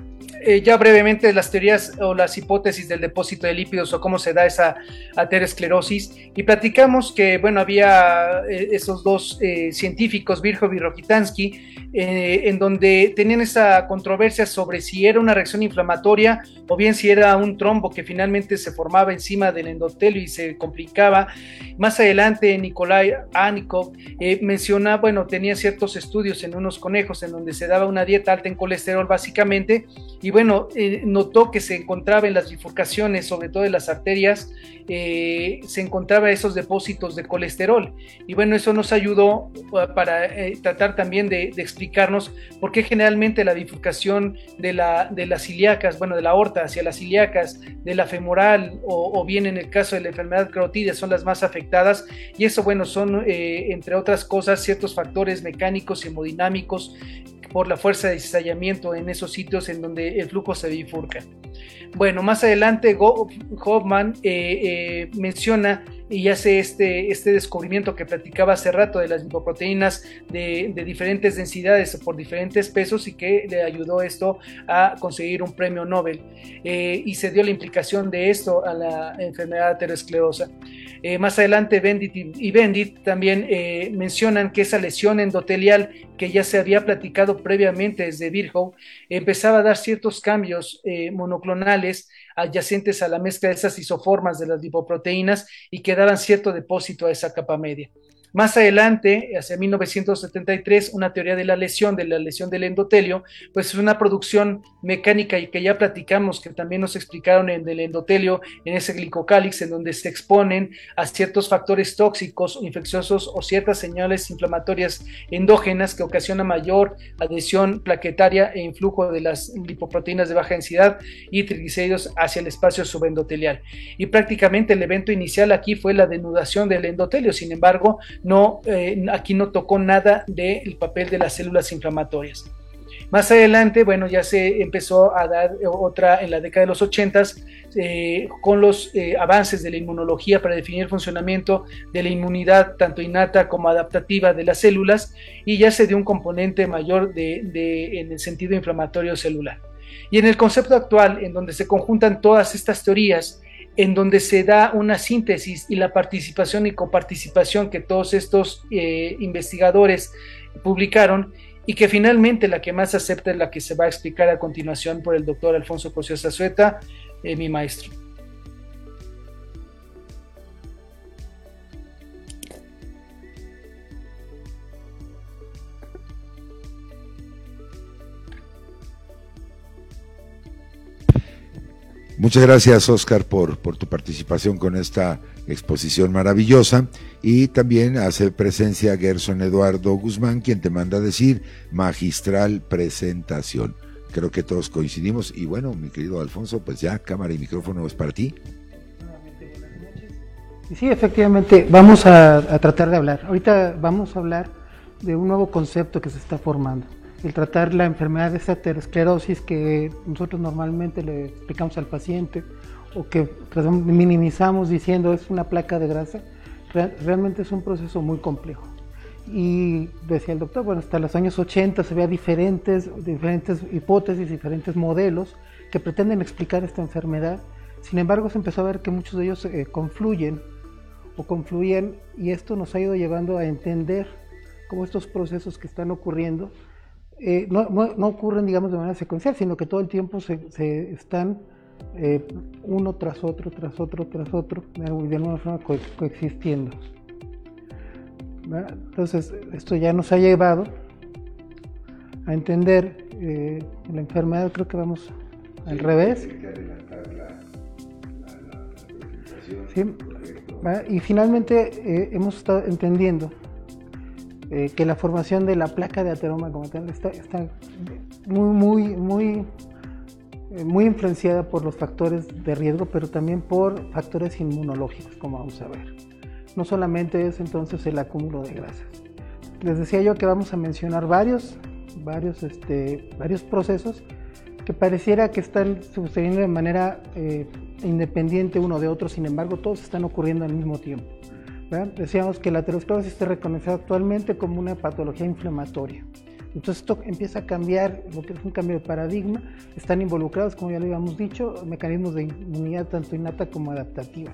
eh, ya brevemente las teorías o las hipótesis del depósito de lípidos o cómo se da esa aterosclerosis y platicamos que, bueno, había esos dos científicos, Virchow y Rokitansky, en donde tenían esa controversia sobre si era una reacción inflamatoria o bien si era un trombo que finalmente se formaba encima del endotelio y se complicaba. Más adelante, Nikolai Anikov menciona, bueno, tenía ciertos estudios en unos conejos en donde se daba una dieta alta en colesterol básicamente y bueno, eh, notó que se encontraba en las bifurcaciones, sobre todo en las arterias, eh, se encontraba esos depósitos de colesterol. Y bueno, eso nos ayudó uh, para eh, tratar también de, explicarnos por qué generalmente la bifurcación de, la, de las ilíacas, bueno, de la aorta hacia las ilíacas, de la femoral o, bien en el caso de la enfermedad carotidia son las más afectadas. Y eso, bueno, son, entre otras cosas, ciertos factores mecánicos y hemodinámicos por la fuerza de cizallamiento en esos sitios en donde el flujo se bifurca. Bueno, más adelante Hoffman eh, eh, menciona y hace este, este descubrimiento que platicaba hace rato de las lipoproteínas de, diferentes densidades por diferentes pesos y que le ayudó esto a conseguir un premio Nobel. Eh, y se dio la implicación de esto a la enfermedad aterosclerosa. más adelante, Bendit y Bendit también mencionan que esa lesión endotelial que ya se había platicado previamente desde Virchow empezaba a dar ciertos cambios monoclonales adyacentes a la mezcla de esas isoformas de las lipoproteínas y que daban cierto depósito a esa capa media. Más adelante, hacia 1973, una teoría de la lesión, de la lesión del endotelio, pues es una producción mecánica y que ya platicamos, que también nos explicaron en el endotelio, en ese glicocálix, en donde se exponen a ciertos factores tóxicos, infecciosos o ciertas señales inflamatorias endógenas que ocasionan mayor adhesión plaquetaria e influjo de las lipoproteínas de baja densidad y triglicéridos hacia el espacio subendotelial. Y prácticamente el evento inicial aquí fue la denudación del endotelio, sin embargo, no, eh, aquí no tocó nada del papel de las células inflamatorias. Más adelante, bueno, ya se empezó a dar otra en la década de los 80 eh, con los eh, avances de la inmunología para definir el funcionamiento de la inmunidad tanto innata como adaptativa de las células y ya se dio un componente mayor de, en el sentido inflamatorio celular. Y en el concepto actual, en donde se conjuntan todas estas teorías, en donde se da una síntesis y la participación y coparticipación que todos estos eh, investigadores publicaron y que finalmente la que más acepta es la que se va a explicar a continuación por el doctor Alfonso Cosío Zazueta, eh, mi maestro. Muchas gracias, Oscar, por, tu participación con esta exposición maravillosa. Y también hace presencia Gerson Eduardo Guzmán, quien te manda a decir magistral presentación. Creo que todos coincidimos. Y bueno, mi querido Alfonso, pues ya cámara y micrófono es para ti. Sí, efectivamente, vamos a tratar de hablar. Ahorita vamos a hablar de un nuevo concepto que se está formando el tratar la enfermedad de esa aterosclerosis que nosotros normalmente le explicamos al paciente o que minimizamos diciendo es una placa de grasa, realmente es un proceso muy complejo. Y decía el doctor, bueno, hasta los años 80 se veía diferentes, diferentes hipótesis, diferentes modelos que pretenden explicar esta enfermedad. Sin embargo, se empezó a ver que muchos de ellos eh, confluyen o confluyen y esto nos ha ido llevando a entender cómo estos procesos que están ocurriendo eh, no, no, ocurren, digamos, de manera secuencial, sino que todo el tiempo se, se están eh, uno tras otro, tras otro, tras otro, de alguna forma coexistiendo. Entonces, esto ya nos ha llevado a entender eh, la enfermedad, creo que vamos al revés. Sí, y finalmente hemos estado entendiendo eh, que la formación de la placa de ateroma como está, muy, muy, muy, eh, muy influenciada por los factores de riesgo, pero también por factores inmunológicos, como vamos a ver. No solamente es entonces el acúmulo de grasas. Les decía yo que vamos a mencionar varios, varios, este, varios procesos que pareciera que están sucediendo de manera eh, independiente uno de otro, sin embargo todos están ocurriendo al mismo tiempo. Decíamos que la aterosclerosis está reconocida actualmente como una patología inflamatoria. Entonces esto empieza a cambiar, lo que es un cambio de paradigma. Están involucrados, como ya lo habíamos dicho, mecanismos de inmunidad tanto innata como adaptativa.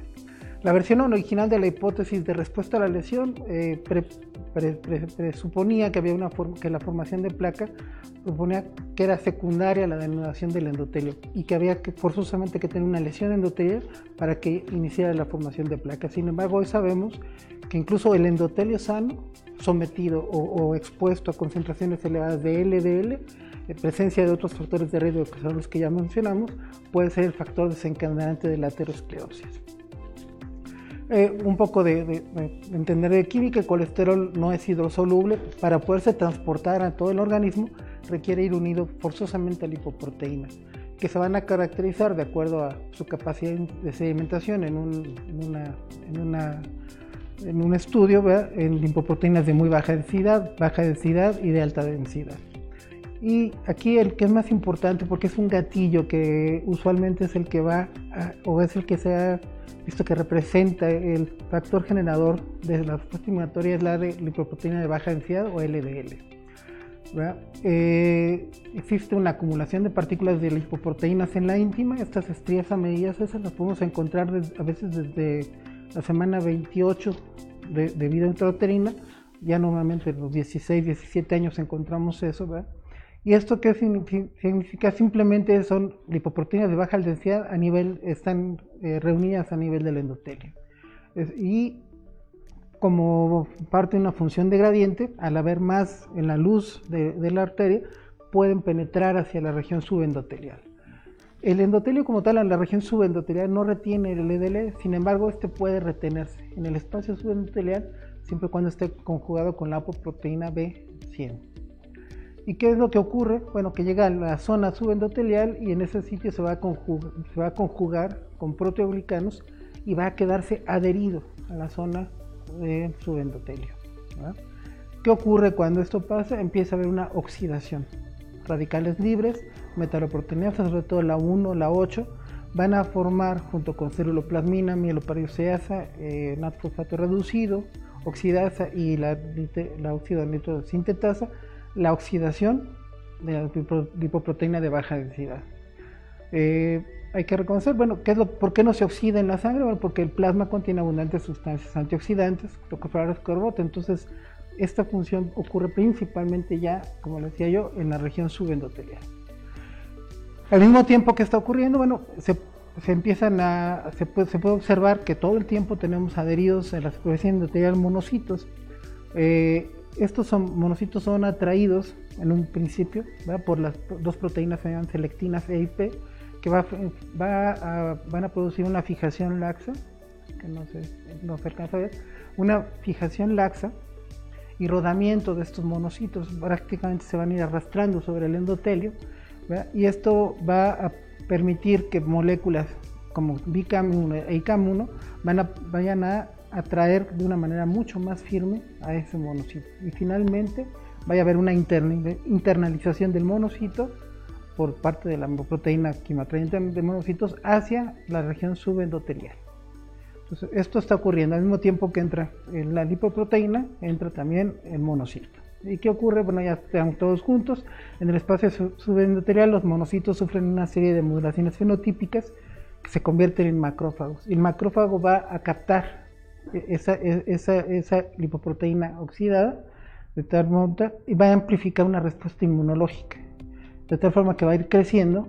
La versión original de la hipótesis de respuesta a la lesión eh, presuponía que, había una que la formación de placa suponía que era secundaria a la denudación del endotelio y que había que forzosamente que tener una lesión endotelial para que iniciara la formación de placa. Sin embargo, hoy sabemos que incluso el endotelio sano, sometido o, expuesto a concentraciones elevadas de LDL, en presencia de otros factores de riesgo que son los que ya mencionamos, puede ser el factor desencadenante de la aterosclerosis. Eh, un poco de, entender de química, el colesterol no es hidrosoluble, para poderse transportar a todo el organismo requiere ir unido forzosamente a lipoproteína, que se van a caracterizar de acuerdo a su capacidad de sedimentación en un, en un estudio en lipoproteínas de muy baja densidad, baja densidad y de alta densidad. Y aquí el que es más importante, porque es un gatillo que usualmente es el que va, o es el que se ha esto que representa el factor generador de la respuesta es la de lipoproteína de baja densidad o LDL. Eh, existe una acumulación de partículas de lipoproteínas en la íntima. Estas estrías amarillas esas las podemos encontrar a veces desde la semana 28 de, de vida intrauterina. Ya normalmente en los 16, 17 años encontramos eso. ¿verdad? ¿Y esto qué significa? Simplemente son lipoproteínas de baja densidad a nivel, están eh, reunidas a nivel del endotelio. y como parte de una función de gradiente, al haber más en la luz de, la arteria, pueden penetrar hacia la región subendotelial. El endotelio como tal en la región subendotelial no retiene el EDL, sin embargo este puede retenerse en el espacio subendotelial siempre y cuando esté conjugado con la apoproteína B100. ¿Y qué es lo que ocurre? Bueno, que llega a la zona subendotelial y en ese sitio se va a conjugar, se va a conjugar con proteoglicanos y va a quedarse adherido a la zona de subendotelio. ¿Qué ocurre cuando esto pasa? Empieza a haber una oxidación. Radicales libres metaloproteinasas, sobre todo la 1, la 8, van a formar junto con celuloplasmina, mieloparioseasa, eh, natfosfato reducido, oxidasa y la, la sintetasa, la oxidación de la lipoproteína de baja densidad. Eh, hay que reconocer, bueno, ¿qué es lo, ¿por qué no se oxida en la sangre? Bueno, porque el plasma contiene abundantes sustancias antioxidantes, tocopherol escorboto, entonces esta función ocurre principalmente ya, como decía yo, en la región subendotelial. Al mismo tiempo que está ocurriendo, bueno, se, empiezan a, se puede, se puede, observar que todo el tiempo tenemos adheridos en la superficie endotelial monocitos. Eh, estos son, monocitos son atraídos en un principio por las dos proteínas selectinas E y P, que va, va van a producir una fijación laxa, que no se, no se alcanza a ver, una fijación laxa y rodamiento de estos monocitos prácticamente se van a ir arrastrando sobre el endotelio y esto va a permitir que moléculas como BICAM1 e ICAM1 van a, vayan a atraer de una manera mucho más firme a ese monocito. Y finalmente vaya a haber una internalización del monocito por parte de la proteína quimatrayente de monocitos hacia la región subendotelial. Entonces, esto está ocurriendo al mismo tiempo que entra la lipoproteína, entra también el monocito. ¿Y qué ocurre? Bueno, ya estamos todos juntos. En el espacio subendoterial los monocitos sufren una serie de modulaciones fenotípicas que se convierten en macrófagos. Y el macrófago va a captar esa, esa, esa lipoproteína oxidada de tal y va a amplificar una respuesta inmunológica. De tal forma que va a ir creciendo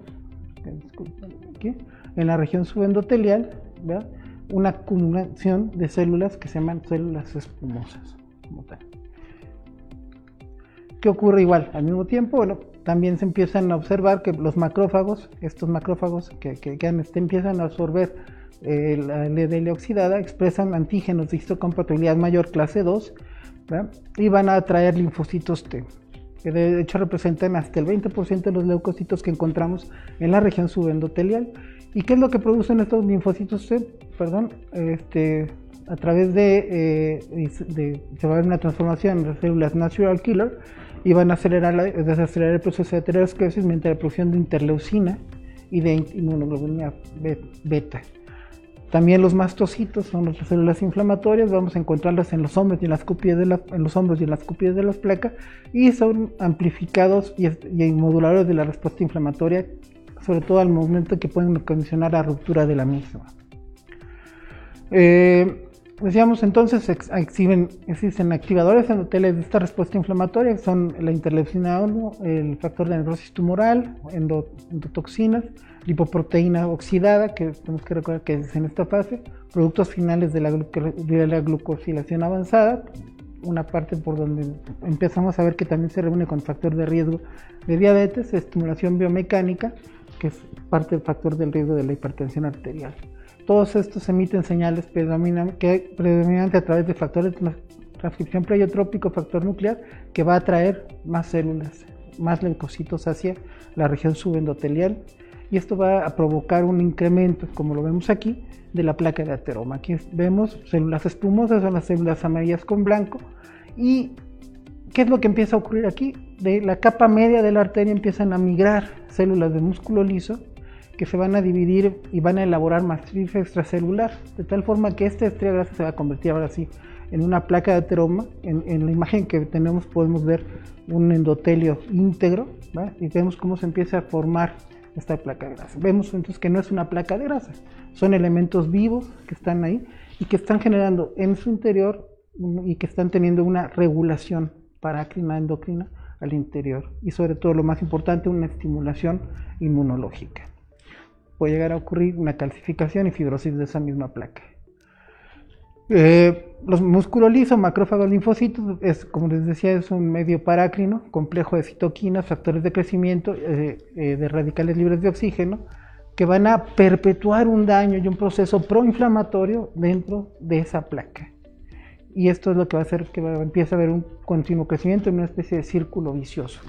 en la región subendotelial una acumulación de células que se llaman células espumosas. ¿Qué ocurre igual? Al mismo tiempo, también se empiezan a observar que los macrófagos, estos macrófagos que, que, este, empiezan a absorber eh, la LDL oxidada, expresan antígenos de histocompatibilidad mayor clase 2 y van a atraer linfocitos T, que de hecho representan hasta el 20% de los leucocitos que encontramos en la región subendotelial. ¿Y qué es lo que producen estos linfocitos T? Perdón, este, a través de, eh, se va a ver una transformación de células natural killer y van a acelerar, desacelerar el proceso de aterosclerosis mediante la producción de interleucina y de inmunoglobulina beta. También los mastocitos son las células inflamatorias, vamos a encontrarlas en los hombros y en las cúpidas de, en los hombros y en las de las placas y son amplificados y, y, moduladores de la respuesta inflamatoria, sobre todo al momento que pueden condicionar la ruptura de la misma. Eh, Decíamos entonces, exhiben, existen activadores endoteles de esta respuesta inflamatoria, que son la interleucina 1, el factor de necrosis tumoral, endotoxinas, lipoproteína oxidada, que tenemos que recordar que es en esta fase, productos finales de la, de la glucosilación avanzada, una parte por donde empezamos a ver que también se reúne con factor de riesgo de diabetes, estimulación biomecánica, que es parte del factor del riesgo de la hipertensión arterial. Todos estos emiten señales que predominantes a través de factores de transcripción pleiotrópico, factor nuclear, que va a atraer más células, más leucocitos hacia la región subendotelial y esto va a provocar un incremento, como lo vemos aquí, de la placa de ateroma. Aquí vemos células espumosas, son las células amarillas con blanco y ¿qué es lo que empieza a ocurrir aquí? De la capa media de la arteria empiezan a migrar células de músculo liso que se van a dividir y van a elaborar matriz extracelular, de tal forma que esta estrella grasa se va a convertir ahora sí en una placa de ateroma. En, la imagen que tenemos podemos ver un endotelio íntegro y vemos cómo se empieza a formar esta placa de grasa. Vemos entonces que no es una placa de grasa, son elementos vivos que están ahí y que están generando en su interior y que están teniendo una regulación parácrina endocrina al interior y sobre todo lo más importante una estimulación inmunológica puede llegar a ocurrir una calcificación y fibrosis de esa misma placa. Eh, los músculos lisos, macrófagos linfocitos, es, como les decía, es un medio parácrino, complejo de citoquinas, factores de crecimiento, eh, eh, de radicales libres de oxígeno, que van a perpetuar un daño y un proceso proinflamatorio dentro de esa placa. Y esto es lo que va a hacer que empiece a haber un continuo crecimiento en una especie de círculo vicioso.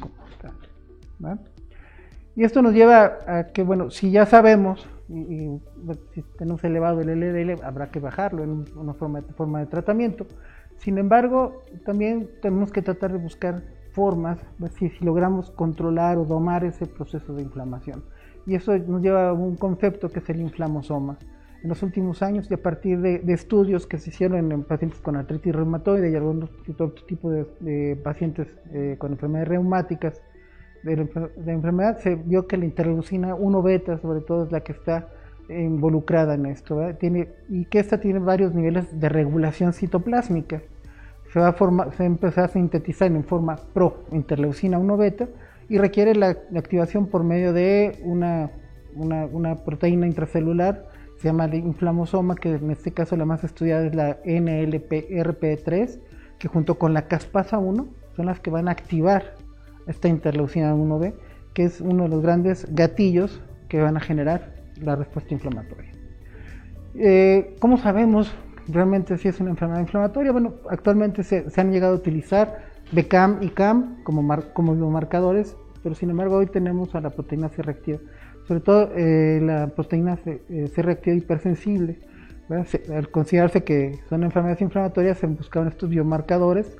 Y esto nos lleva a que, bueno, si ya sabemos si tenemos elevado el LDL, habrá que bajarlo en una forma, forma de tratamiento. Sin embargo, también tenemos que tratar de buscar formas, si, si logramos controlar o domar ese proceso de inflamación. Y eso nos lleva a un concepto que es el inflamosoma. En los últimos años, y a partir de, estudios que se hicieron en pacientes con artritis reumatoide y algunos otro tipo de, pacientes eh, con enfermedades reumáticas, de la, enfermedad, se vio que la interleucina 1 beta, sobre todo, es la que está involucrada en esto, tiene, y que esta tiene varios niveles de regulación citoplásmica. Se va a, forma, se empezar a sintetizar en forma pro interleucina 1 beta y requiere la, activación por medio de una, una, una, proteína intracelular, se llama inflamosoma, que en este caso la más estudiada es la NLP-RP3, que junto con la caspasa 1 son las que van a activar esta interleucina 1B, que es uno de los grandes gatillos que van a generar la respuesta inflamatoria. Eh, ¿Cómo sabemos realmente si es una enfermedad inflamatoria? Bueno, actualmente se, han llegado a utilizar BCAM y CAM como, biomarcadores, pero sin embargo hoy tenemos a la proteína C reactiva, sobre todo eh, la proteína C, eh, reactiva hipersensible. al considerarse que son enfermedades inflamatorias, se buscaron estos biomarcadores.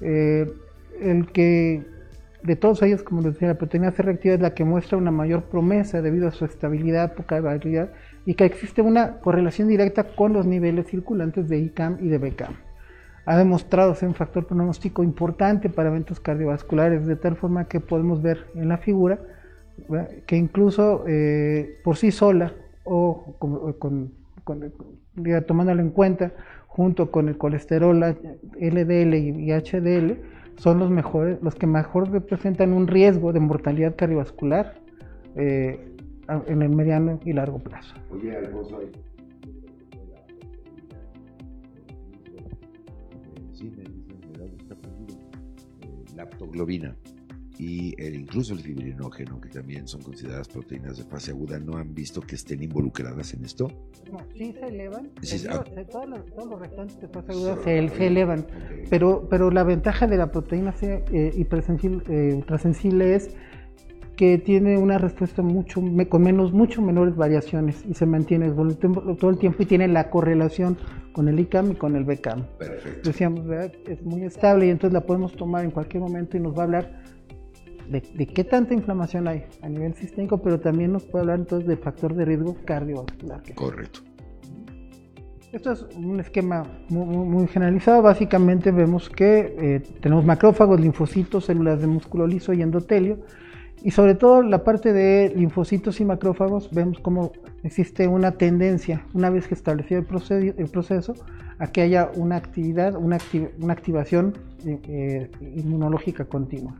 el que de todos ellos, como les decía, la proteína C reactiva es la que muestra una mayor promesa debido a su estabilidad, poca variabilidad y que existe una correlación directa con los niveles circulantes de ICAM y de BCAM. Ha demostrado ser un factor pronóstico importante para eventos cardiovasculares, de tal forma que podemos ver en la figura que incluso eh, por sí sola o con, tomándolo en cuenta junto con el colesterol LDL y HDL, son los mejores, los que mejor representan un riesgo de mortalidad cardiovascular eh, en el mediano y largo plazo. Oye, Alfonso, sí, me dicen, está perdido, lactoglobina y el, incluso el fibrinógeno, que también son consideradas proteínas de fase aguda, ¿no han visto que estén involucradas en esto? No, sí se elevan. Ah. todos, los, restantes de fase aguda se, elevan. Pero, pero la ventaja de la proteína C eh, hipersensible, eh, ultrasensible es que tiene una respuesta mucho con menos mucho menores variaciones y se mantiene todo el tiempo y tiene la correlación con el ICAM y con el BCAM. Perfecto. Decíamos, es muy estable y entonces la podemos tomar en cualquier momento y nos va a hablar de, qué tanta inflamación hay a nivel sistémico, pero también nos puede hablar entonces de factor de riesgo cardiovascular. Correcto. Esto es un esquema muy, generalizado. Básicamente vemos que eh, tenemos macrófagos, linfocitos, células de músculo liso y endotelio. Y sobre todo la parte de linfocitos y macrófagos, vemos cómo existe una tendencia, una vez que establecido el, el proceso, a que haya una actividad, una, una activación eh, eh, inmunológica continua.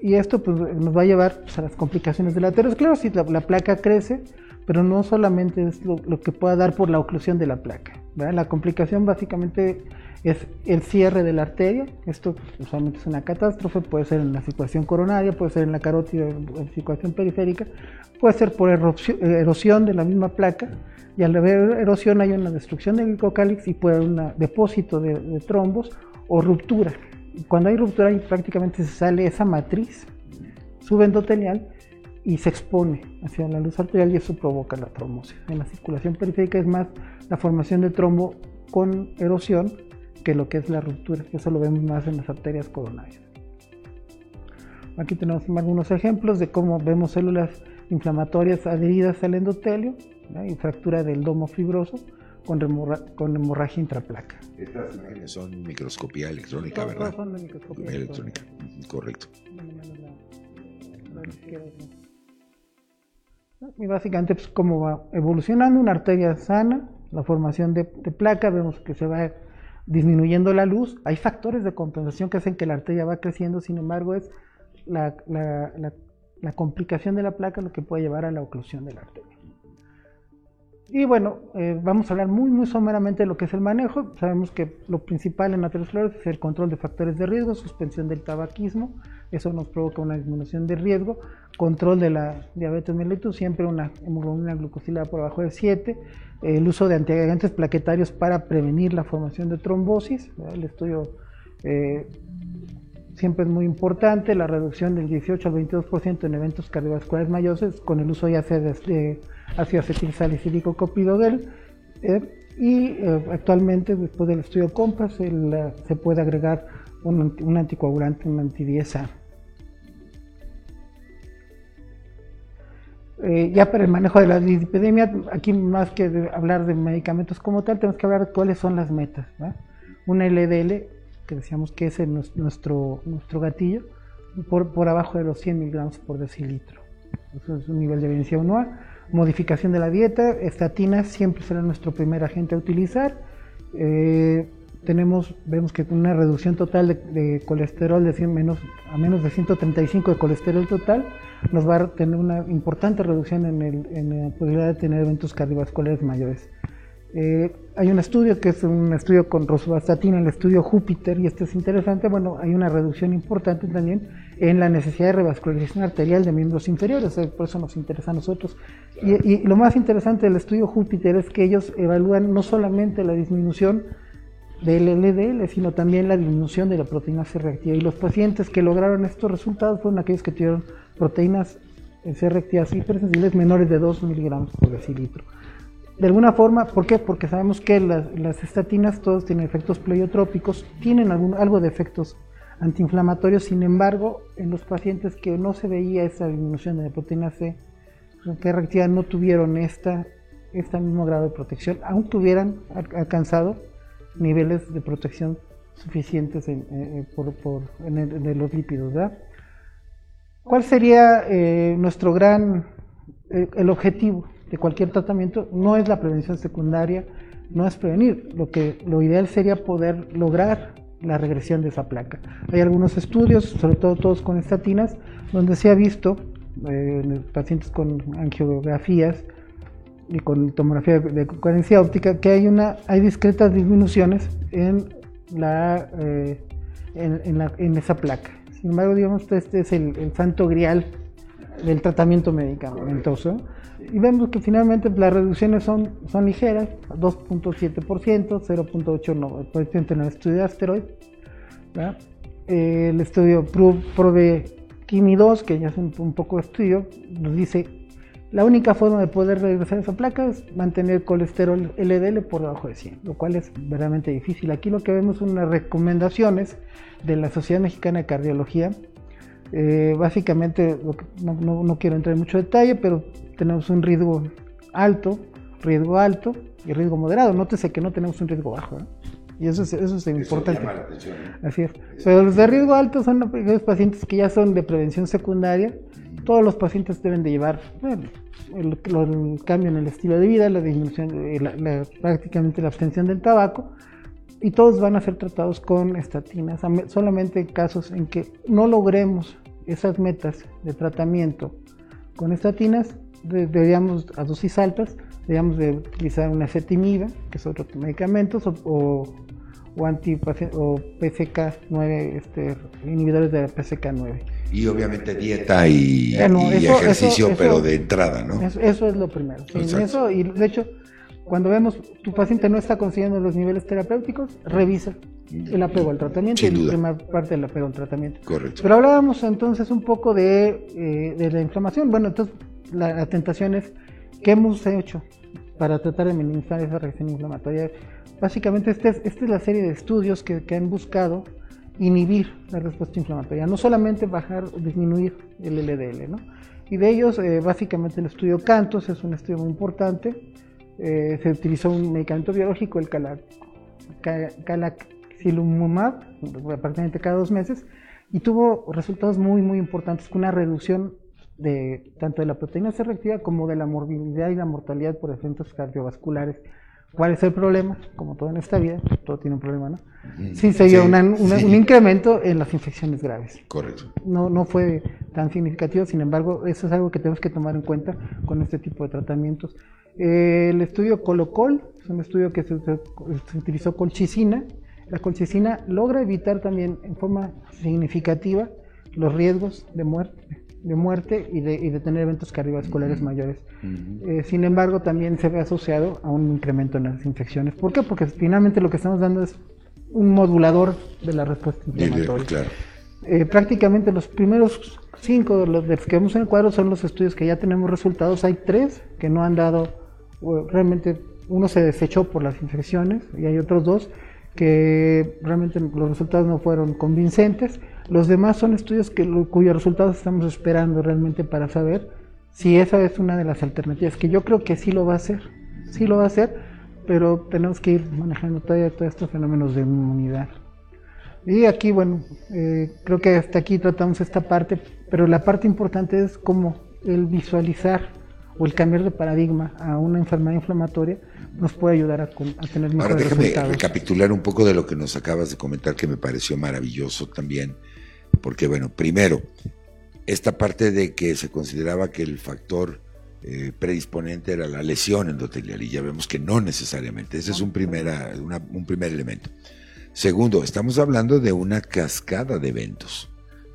Y esto pues, nos va a llevar pues, a las complicaciones de la aterosclerosis. La, la placa crece, pero no solamente es lo, que pueda dar por la oclusión de la placa. La complicación básicamente es el cierre de la arteria. Esto usualmente es una catástrofe, puede ser en la situación coronaria, puede ser en la carótida, en situación periférica, puede ser por erosión de la misma placa. Y al haber erosión hay una destrucción del glicocálix y puede haber un depósito de, de trombos o ruptura cuando hay ruptura y prácticamente se sale esa matriz subendotelial y se expone hacia la luz arterial y eso provoca la trombosis. En la circulación periférica es más la formación de trombo con erosión que lo que es la ruptura. Eso lo vemos más en las arterias coronarias. Aquí tenemos algunos ejemplos de cómo vemos células inflamatorias adheridas al endotelio y fractura del domo fibroso con, con hemorragia intraplaca. Estas imágenes son microscopía electrónica, ¿verdad? Son de microscopía electrónica. Correcto. Y básicamente, pues, como va evolucionando una arteria sana, la formación de, placa, vemos que se va disminuyendo la luz. Hay factores de compensación que hacen que la arteria va creciendo, sin embargo, es la, la complicación de la placa lo que puede llevar a la oclusión de la arteria. Y bueno, eh, vamos a hablar muy, muy someramente de lo que es el manejo. Sabemos que lo principal en aterosclerosis es el control de factores de riesgo, suspensión del tabaquismo, eso nos provoca una disminución de riesgo, control de la diabetes mellitus, siempre una hemoglobina glucosilada por abajo de 7, el uso de antiagregantes plaquetarios para prevenir la formación de trombosis, el estudio eh, siempre es muy importante, la reducción del 18 al 22% en eventos cardiovasculares mayores con el uso ya sea de, ácido acetil salicílico copidodel. Eh, y eh, actualmente, después del estudio COMPAS, se puede agregar un, un anticoagulante, un antidiesa. Eh, ya para el manejo de la lipidemia, aquí más que hablar de medicamentos como tal, tenemos que hablar de cuáles son las metas. Una LDL que decíamos que es nuestro, nuestro gatillo, por, por abajo de los 100 miligramos por decilitro. Eso es un nivel de evidencia 1A. Modificación de la dieta, estatinas siempre será nuestro primer agente a utilizar. Eh, tenemos, vemos que una reducción total de, colesterol de 100 menos, a menos de 135 de colesterol total, nos va a tener una importante reducción en, el, en la posibilidad de tener eventos cardiovasculares mayores. Eh, hay un estudio que es un estudio con rosuvastatina, el estudio Júpiter, y esto es interesante, bueno, hay una reducción importante también en la necesidad de revascularización arterial de miembros inferiores, eh, por eso nos interesa a nosotros. Y, lo más interesante del estudio Júpiter es que ellos evalúan no solamente la disminución del LDL, sino también la disminución de la proteína C reactiva. Y los pacientes que lograron estos resultados fueron aquellos que tuvieron proteínas C reactivas hipersensibles menores de 2 miligramos por decilitro de alguna forma, ¿por qué? Porque sabemos que las, estatinas todos tienen efectos pleiotrópicos, tienen algún, algo de efectos antiinflamatorios, sin embargo, en los pacientes que no se veía esa disminución de la proteína C, que reactiva no tuvieron esta, este mismo grado de protección, aunque hubieran alcanzado niveles de protección suficientes en, eh, por, los lípidos. ¿Cuál sería eh, nuestro gran, eh, el objetivo? De cualquier tratamiento no es la prevención secundaria, no es prevenir. Lo, que, lo ideal sería poder lograr la regresión de esa placa. Hay algunos estudios, sobre todo todos con estatinas, donde se ha visto eh, en pacientes con angiografías y con tomografía de coherencia óptica que hay una hay discretas disminuciones en la, eh, en, esa placa. Sin embargo, digamos, este es el, el santo grial del tratamiento medicamentoso y vemos que finalmente las reducciones son, son ligeras, 2.7%, 0.8% en el estudio de asteroid. el estudio PROVE Kimi 2, que ya es un, poco de estudio, nos dice la única forma de poder regresar a esa placa es mantener colesterol LDL por debajo de 100, lo cual es verdaderamente difícil. Aquí lo que vemos son unas recomendaciones de la Sociedad Mexicana de Cardiología eh, básicamente, no, quiero entrar en mucho detalle, pero tenemos un riesgo alto, riesgo alto y riesgo moderado. Nótese que no tenemos un riesgo bajo. Y eso es, eso es importante. Así es. Pero los de riesgo alto son los pacientes que ya son de prevención secundaria. Todos los pacientes deben de llevar el, cambio en el estilo de vida, la disminución, prácticamente la abstención del tabaco y todos van a ser tratados con estatinas, solamente en casos en que no logremos esas metas de tratamiento con estatinas, deberíamos a dosis altas, deberíamos de utilizar una cetimida, que es otro medicamento, o, o, anti, o PCK9, este, inhibidores de PCK9. Y obviamente dieta y, ejercicio, pero de entrada, ¿no? Eso, es lo primero. eso, y de hecho, cuando vemos tu paciente no está consiguiendo los niveles terapéuticos, revisa el apego al tratamiento y la primera parte del apego al tratamiento. Correcto. Pero hablábamos entonces un poco de, eh, la inflamación. Bueno, entonces la, tentación es, ¿qué hemos hecho para tratar de minimizar esa reacción inflamatoria? Básicamente esta es, esta es la serie de estudios que, han buscado inhibir la respuesta inflamatoria, no solamente bajar o disminuir el LDL, ¿no? Y de ellos, eh, básicamente el estudio Cantos es un estudio muy importante, eh, se utilizó un medicamento biológico, el calaxilumab, prácticamente cada dos meses, y tuvo resultados muy, muy importantes, con una reducción de tanto de la proteína C reactiva como de la morbilidad y la mortalidad por eventos cardiovasculares. ¿Cuál es el problema? Como todo en esta vida, todo tiene un problema, ¿no? Sí se dio un incremento en las infecciones graves. Correcto. No, no fue tan significativo, sin embargo, eso es algo que tenemos que tomar en cuenta con este tipo de tratamientos. Eh, el estudio Colocol es un estudio que se, utilizó colchicina. La colchicina logra evitar también en forma significativa los riesgos de muerte, de muerte y, de, tener eventos cardiovasculares mayores. Eh, sin embargo, también se ve asociado a un incremento en las infecciones. ¿Por qué? Porque finalmente lo que estamos dando es un modulador de la respuesta inflamatoria. Eh, prácticamente los primeros cinco de los que vemos en el cuadro son los estudios que ya tenemos resultados. Hay tres que no han dado, realmente uno se desechó por las infecciones y hay otros dos que realmente los resultados no fueron convincentes. Los demás son estudios que, cuyos resultados estamos esperando realmente para saber si esa es una de las alternativas, que yo creo que sí lo va a hacer, sí lo va a hacer, pero tenemos que ir manejando todavía todos estos fenómenos de inmunidad. Y aquí, bueno, eh, creo que hasta aquí tratamos esta parte, pero la parte importante es cómo el visualizar o el cambiar de paradigma a una enfermedad inflamatoria nos puede ayudar a, tener mejores Ahora déjame recapitular un poco de lo que nos acabas de comentar que me pareció maravilloso también, porque bueno, primero, esta parte de que se consideraba que el factor eh, predisponente era la lesión endotelial y ya vemos que no necesariamente, ese es un, primera, un primer elemento. Segundo, estamos hablando de una cascada de eventos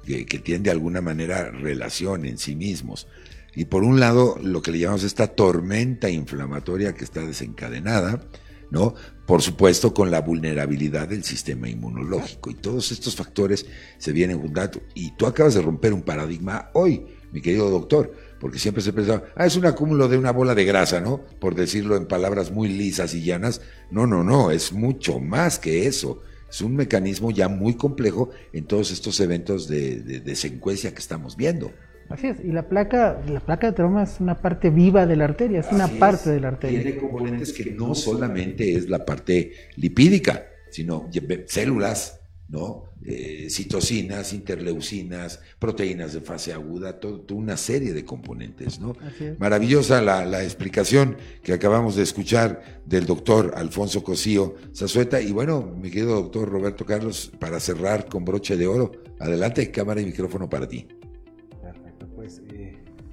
que, que tienen de alguna manera relación en sí mismos. Y por un lado, lo que le llamamos esta tormenta inflamatoria que está desencadenada, ¿no? Por supuesto, con la vulnerabilidad del sistema inmunológico. Y todos estos factores se vienen juntando. Y tú acabas de romper un paradigma hoy, mi querido doctor, porque siempre se pensaba, ah, es un acúmulo de una bola de grasa, ¿no? Por decirlo en palabras muy lisas y llanas. No, no, no, es mucho más que eso. Es un mecanismo ya muy complejo en todos estos eventos de, de secuencia que estamos viendo. Así es, y la placa, la placa de trauma es una parte viva de la arteria, es una parte de la arteria. Tiene componentes que no solamente es la parte lipídica, sino células, ¿no? Eh, citocinas, interleucinas, proteínas de fase aguda, toda una serie de componentes, ¿no? Maravillosa la, la, explicación que acabamos de escuchar del doctor Alfonso Cosío Zazueta. Y bueno, mi querido doctor Roberto Carlos, para cerrar con broche de oro, adelante, cámara y micrófono para ti.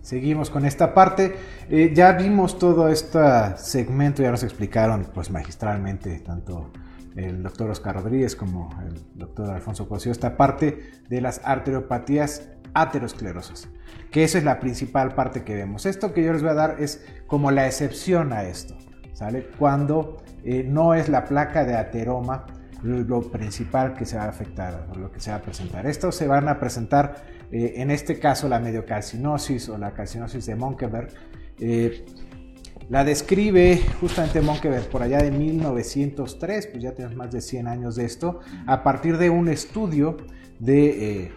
Seguimos con esta parte. Eh, ya vimos todo este segmento, ya nos explicaron pues magistralmente tanto el doctor Oscar Rodríguez como el doctor Alfonso Cosío esta parte de las arteriopatías aterosclerosas, que esa es la principal parte que vemos. Esto que yo les voy a dar es como la excepción a esto, ¿sale? Cuando eh, no es la placa de ateroma lo principal que se va a afectar lo que se va a presentar. Estos se van a presentar eh, en este caso la mediocarcinosis o la carcinosis de Monkeberg, eh, la describe justamente Monkeberg por allá de 1903, pues ya tenemos más de 100 años de esto, a partir de un estudio de eh,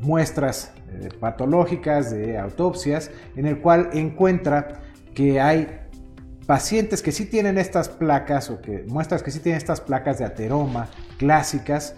muestras patológicas, de autopsias, en el cual encuentra que hay pacientes que sí tienen estas placas o que muestras que sí tienen estas placas de ateroma clásicas,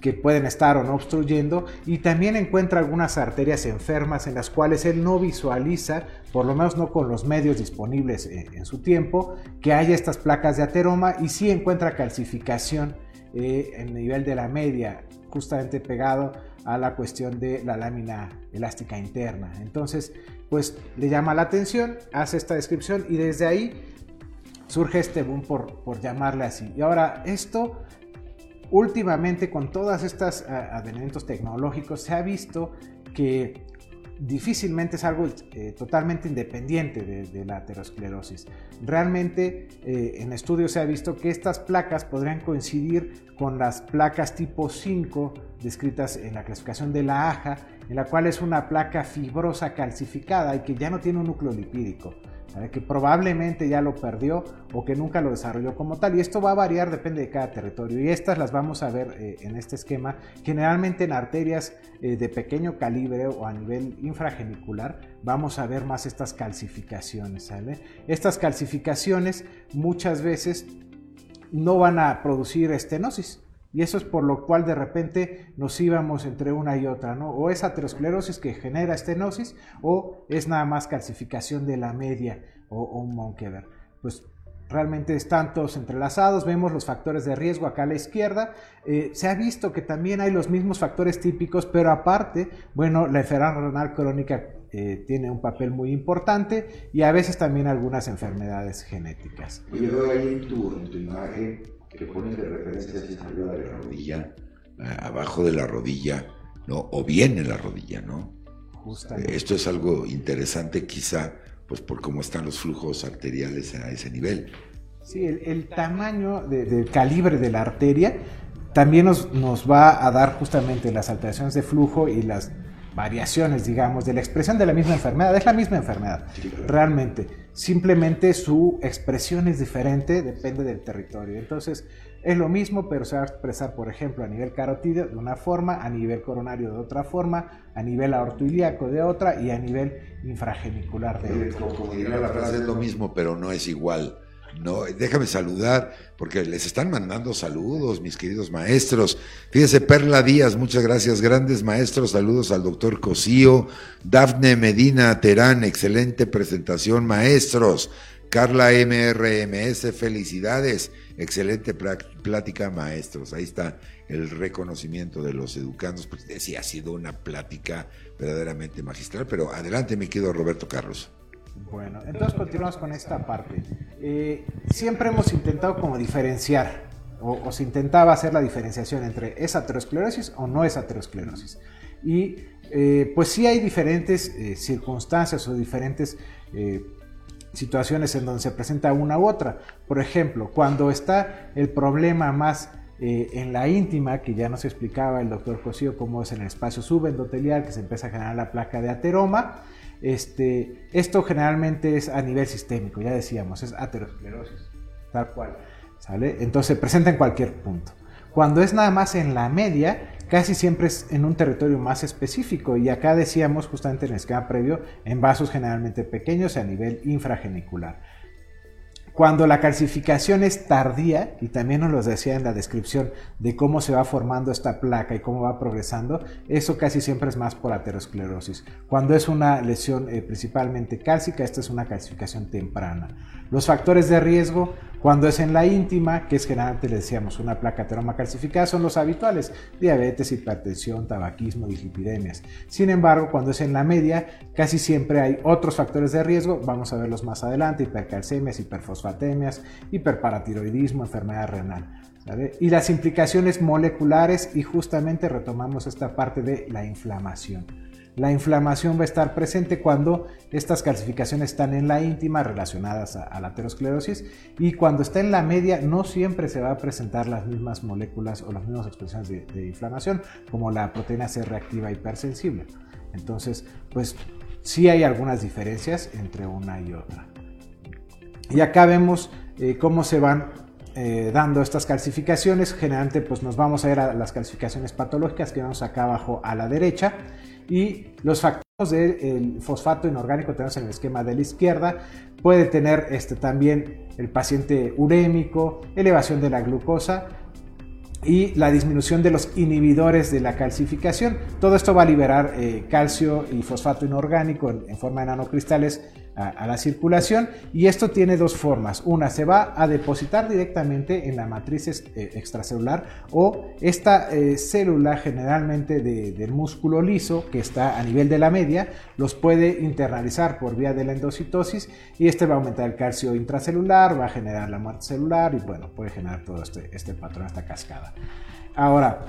que pueden estar o no obstruyendo y también encuentra algunas arterias enfermas en las cuales él no visualiza, por lo menos no con los medios disponibles eh, en, su tiempo, que haya estas placas de ateroma y sí encuentra calcificación eh, en el nivel de la media, justamente pegado a la cuestión de la lámina elástica interna. Entonces, pues le llama la atención, hace esta descripción y desde ahí surge este boom por, por llamarle así. Y ahora esto últimamente con todas estas eh, advenimientos tecnológicos se ha visto que difícilmente es algo eh, totalmente independiente de, la aterosclerosis. Realmente eh, en estudios se ha visto que estas placas podrían coincidir con las placas tipo 5 descritas en la clasificación de la AJA, en la cual es una placa fibrosa calcificada y que ya no tiene un núcleo lipídico que probablemente ya lo perdió o que nunca lo desarrolló como tal. Y esto va a variar, depende de cada territorio. Y estas las vamos a ver eh, en este esquema, generalmente en arterias eh, de pequeño calibre o a nivel infragenicular, vamos a ver más estas calcificaciones. Estas calcificaciones muchas veces no van a producir estenosis y eso es por lo cual de repente nos íbamos entre una y otra, ¿no? O es aterosclerosis que genera estenosis o es nada más calcificación de la media o, un Monkever. Pues realmente están todos entrelazados, vemos los factores de riesgo acá a la izquierda, eh, se ha visto que también hay los mismos factores típicos, pero aparte, bueno, la enfermedad renal crónica eh, tiene un papel muy importante y a veces también algunas enfermedades genéticas. Yo veo ahí en tu, en tu imagen que pones de referencia arriba de la rodilla, abajo de la rodilla, ¿no? O bien en la rodilla, ¿no? Justamente. Esto es algo interesante quizá, pues por cómo están los flujos arteriales a ese nivel. Sí, el, tamaño del calibre de la arteria también nos, nos va a dar justamente las alteraciones de flujo y las variaciones, digamos, de la expresión de la misma enfermedad. Es la misma enfermedad, realmente. Simplemente su expresión es diferente, depende del territorio. Entonces, es lo mismo, pero se va a expresar, por ejemplo, a nivel carotídeo de una forma, a nivel coronario de otra forma, a nivel aortoilíaco de otra y a nivel infragenicular de otra. Como dirá la frase, es lo mismo, pero no es igual. No, déjame saludar, porque les están mandando saludos, mis queridos maestros. Fíjese, Perla Díaz, muchas gracias, grandes maestros, saludos al doctor Cosío, Dafne Medina Terán, excelente presentación, maestros. Carla MRMS, felicidades, excelente plática, maestros. Ahí está el reconocimiento de los educandos, pues sí, ha sido una plática verdaderamente magistral, pero adelante, mi querido Roberto Carlos. Bueno, entonces continuamos con esta parte. Eh, siempre hemos intentado como diferenciar, o, se intentaba hacer la diferenciación entre es aterosclerosis o no es aterosclerosis. Y eh, pues sí hay diferentes eh, circunstancias o diferentes situaciones en donde se presenta una u otra. Por ejemplo, cuando está el problema más en la íntima, que ya nos explicaba el doctor Cosío cómo es en el espacio subendotelial, que se empieza a generar la placa de ateroma, este, esto generalmente es a nivel sistémico, ya decíamos, es aterosclerosis, tal cual. ¿sale? Entonces se presenta en cualquier punto. Cuando es nada más en la media, casi siempre es en un territorio más específico. Y acá decíamos justamente en el esquema previo, en vasos generalmente pequeños a nivel infragenicular. Cuando la calcificación es tardía, y también nos lo decía en la descripción de cómo se va formando esta placa y cómo va progresando, eso casi siempre es más por aterosclerosis. Cuando es una lesión eh, principalmente cálcica, esta es una calcificación temprana. Los factores de riesgo, cuando es en la íntima, que es generalmente le decíamos una placa ateroma calcificada, son los habituales, diabetes, hipertensión, tabaquismo, dislipidemias. Sin embargo, cuando es en la media, casi siempre hay otros factores de riesgo, vamos a verlos más adelante, hipercalcemias, hiperfosfatemias, hiperparatiroidismo, enfermedad renal. Y las implicaciones moleculares y justamente retomamos esta parte de la inflamación. La inflamación va a estar presente cuando estas calcificaciones están en la íntima relacionadas a, la aterosclerosis y cuando está en la media no siempre se va a presentar las mismas moléculas o las mismas expresiones de, inflamación como la proteína C reactiva hipersensible. Entonces, pues sí hay algunas diferencias entre una y otra. Y acá vemos eh, cómo se van eh, dando estas calcificaciones. Generalmente pues nos vamos a ir a las calcificaciones patológicas que vemos acá abajo a la derecha y los factores del fosfato inorgánico tenemos en el esquema de la izquierda. Puede tener este, también el paciente urémico, elevación de la glucosa y la disminución de los inhibidores de la calcificación. Todo esto va a liberar eh, calcio y fosfato inorgánico en, forma de nanocristales a, la circulación y esto tiene dos formas. Una, se va a depositar directamente en la matriz eh, extracelular o esta eh, célula generalmente del músculo liso que está a nivel de la media los puede internalizar por vía de la endocitosis y este va a aumentar el calcio intracelular, va a generar la muerte celular y bueno, puede generar todo este, este patrón, esta cascada. Ahora,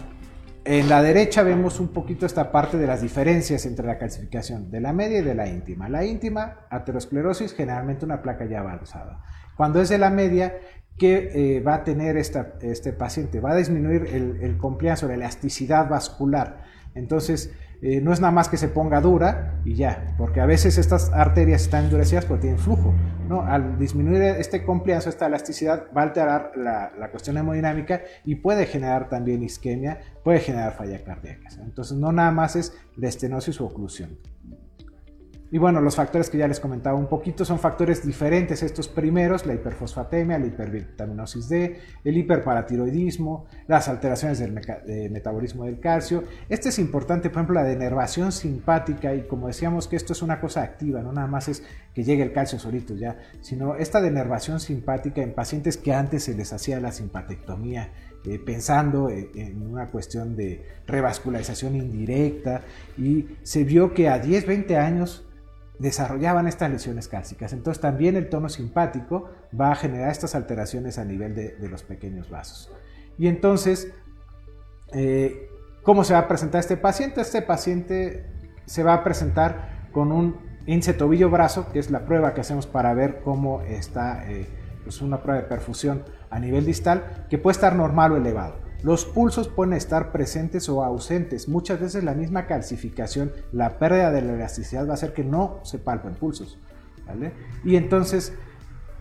en la derecha vemos un poquito esta parte de las diferencias entre la calcificación de la media y de la íntima. La íntima, aterosclerosis, generalmente una placa ya avanzada. Cuando es de la media, ¿qué eh, va a tener este paciente? Va a disminuir el, el o la elasticidad vascular. Entonces, eh, no es nada más que se ponga dura y ya, porque a veces estas arterias están endurecidas porque tienen flujo. ¿no? Al disminuir este compliance, esta elasticidad, va a alterar la, la, cuestión hemodinámica y puede generar también isquemia, puede generar falla cardíaca. Entonces, no nada más es la estenosis u oclusión. Y bueno, los factores que ya les comentaba un poquito son factores diferentes estos primeros, la hiperfosfatemia, la hipervitaminosis D, el hiperparatiroidismo, las alteraciones del metabolismo del calcio. Este es importante, por ejemplo, la denervación simpática y como decíamos que esto es una cosa activa, no nada más es que llegue el calcio solito ya, sino esta denervación simpática en pacientes que antes se les hacía la simpatectomía eh, pensando en, una cuestión de revascularización indirecta y se vio que a 10, 20 años desarrollaban estas lesiones cálcicas. Entonces también el tono simpático va a generar estas alteraciones a nivel de, los pequeños vasos. Y entonces, eh, ¿cómo se va a presentar este paciente? Este paciente se va a presentar con un índice tobillo-brazo, que es la prueba que hacemos para ver cómo está eh, pues una prueba de perfusión a nivel distal, que puede estar normal o elevado. Los pulsos pueden estar presentes o ausentes. Muchas veces la misma calcificación, la pérdida de la elasticidad va a hacer que no se palpen pulsos. Y entonces,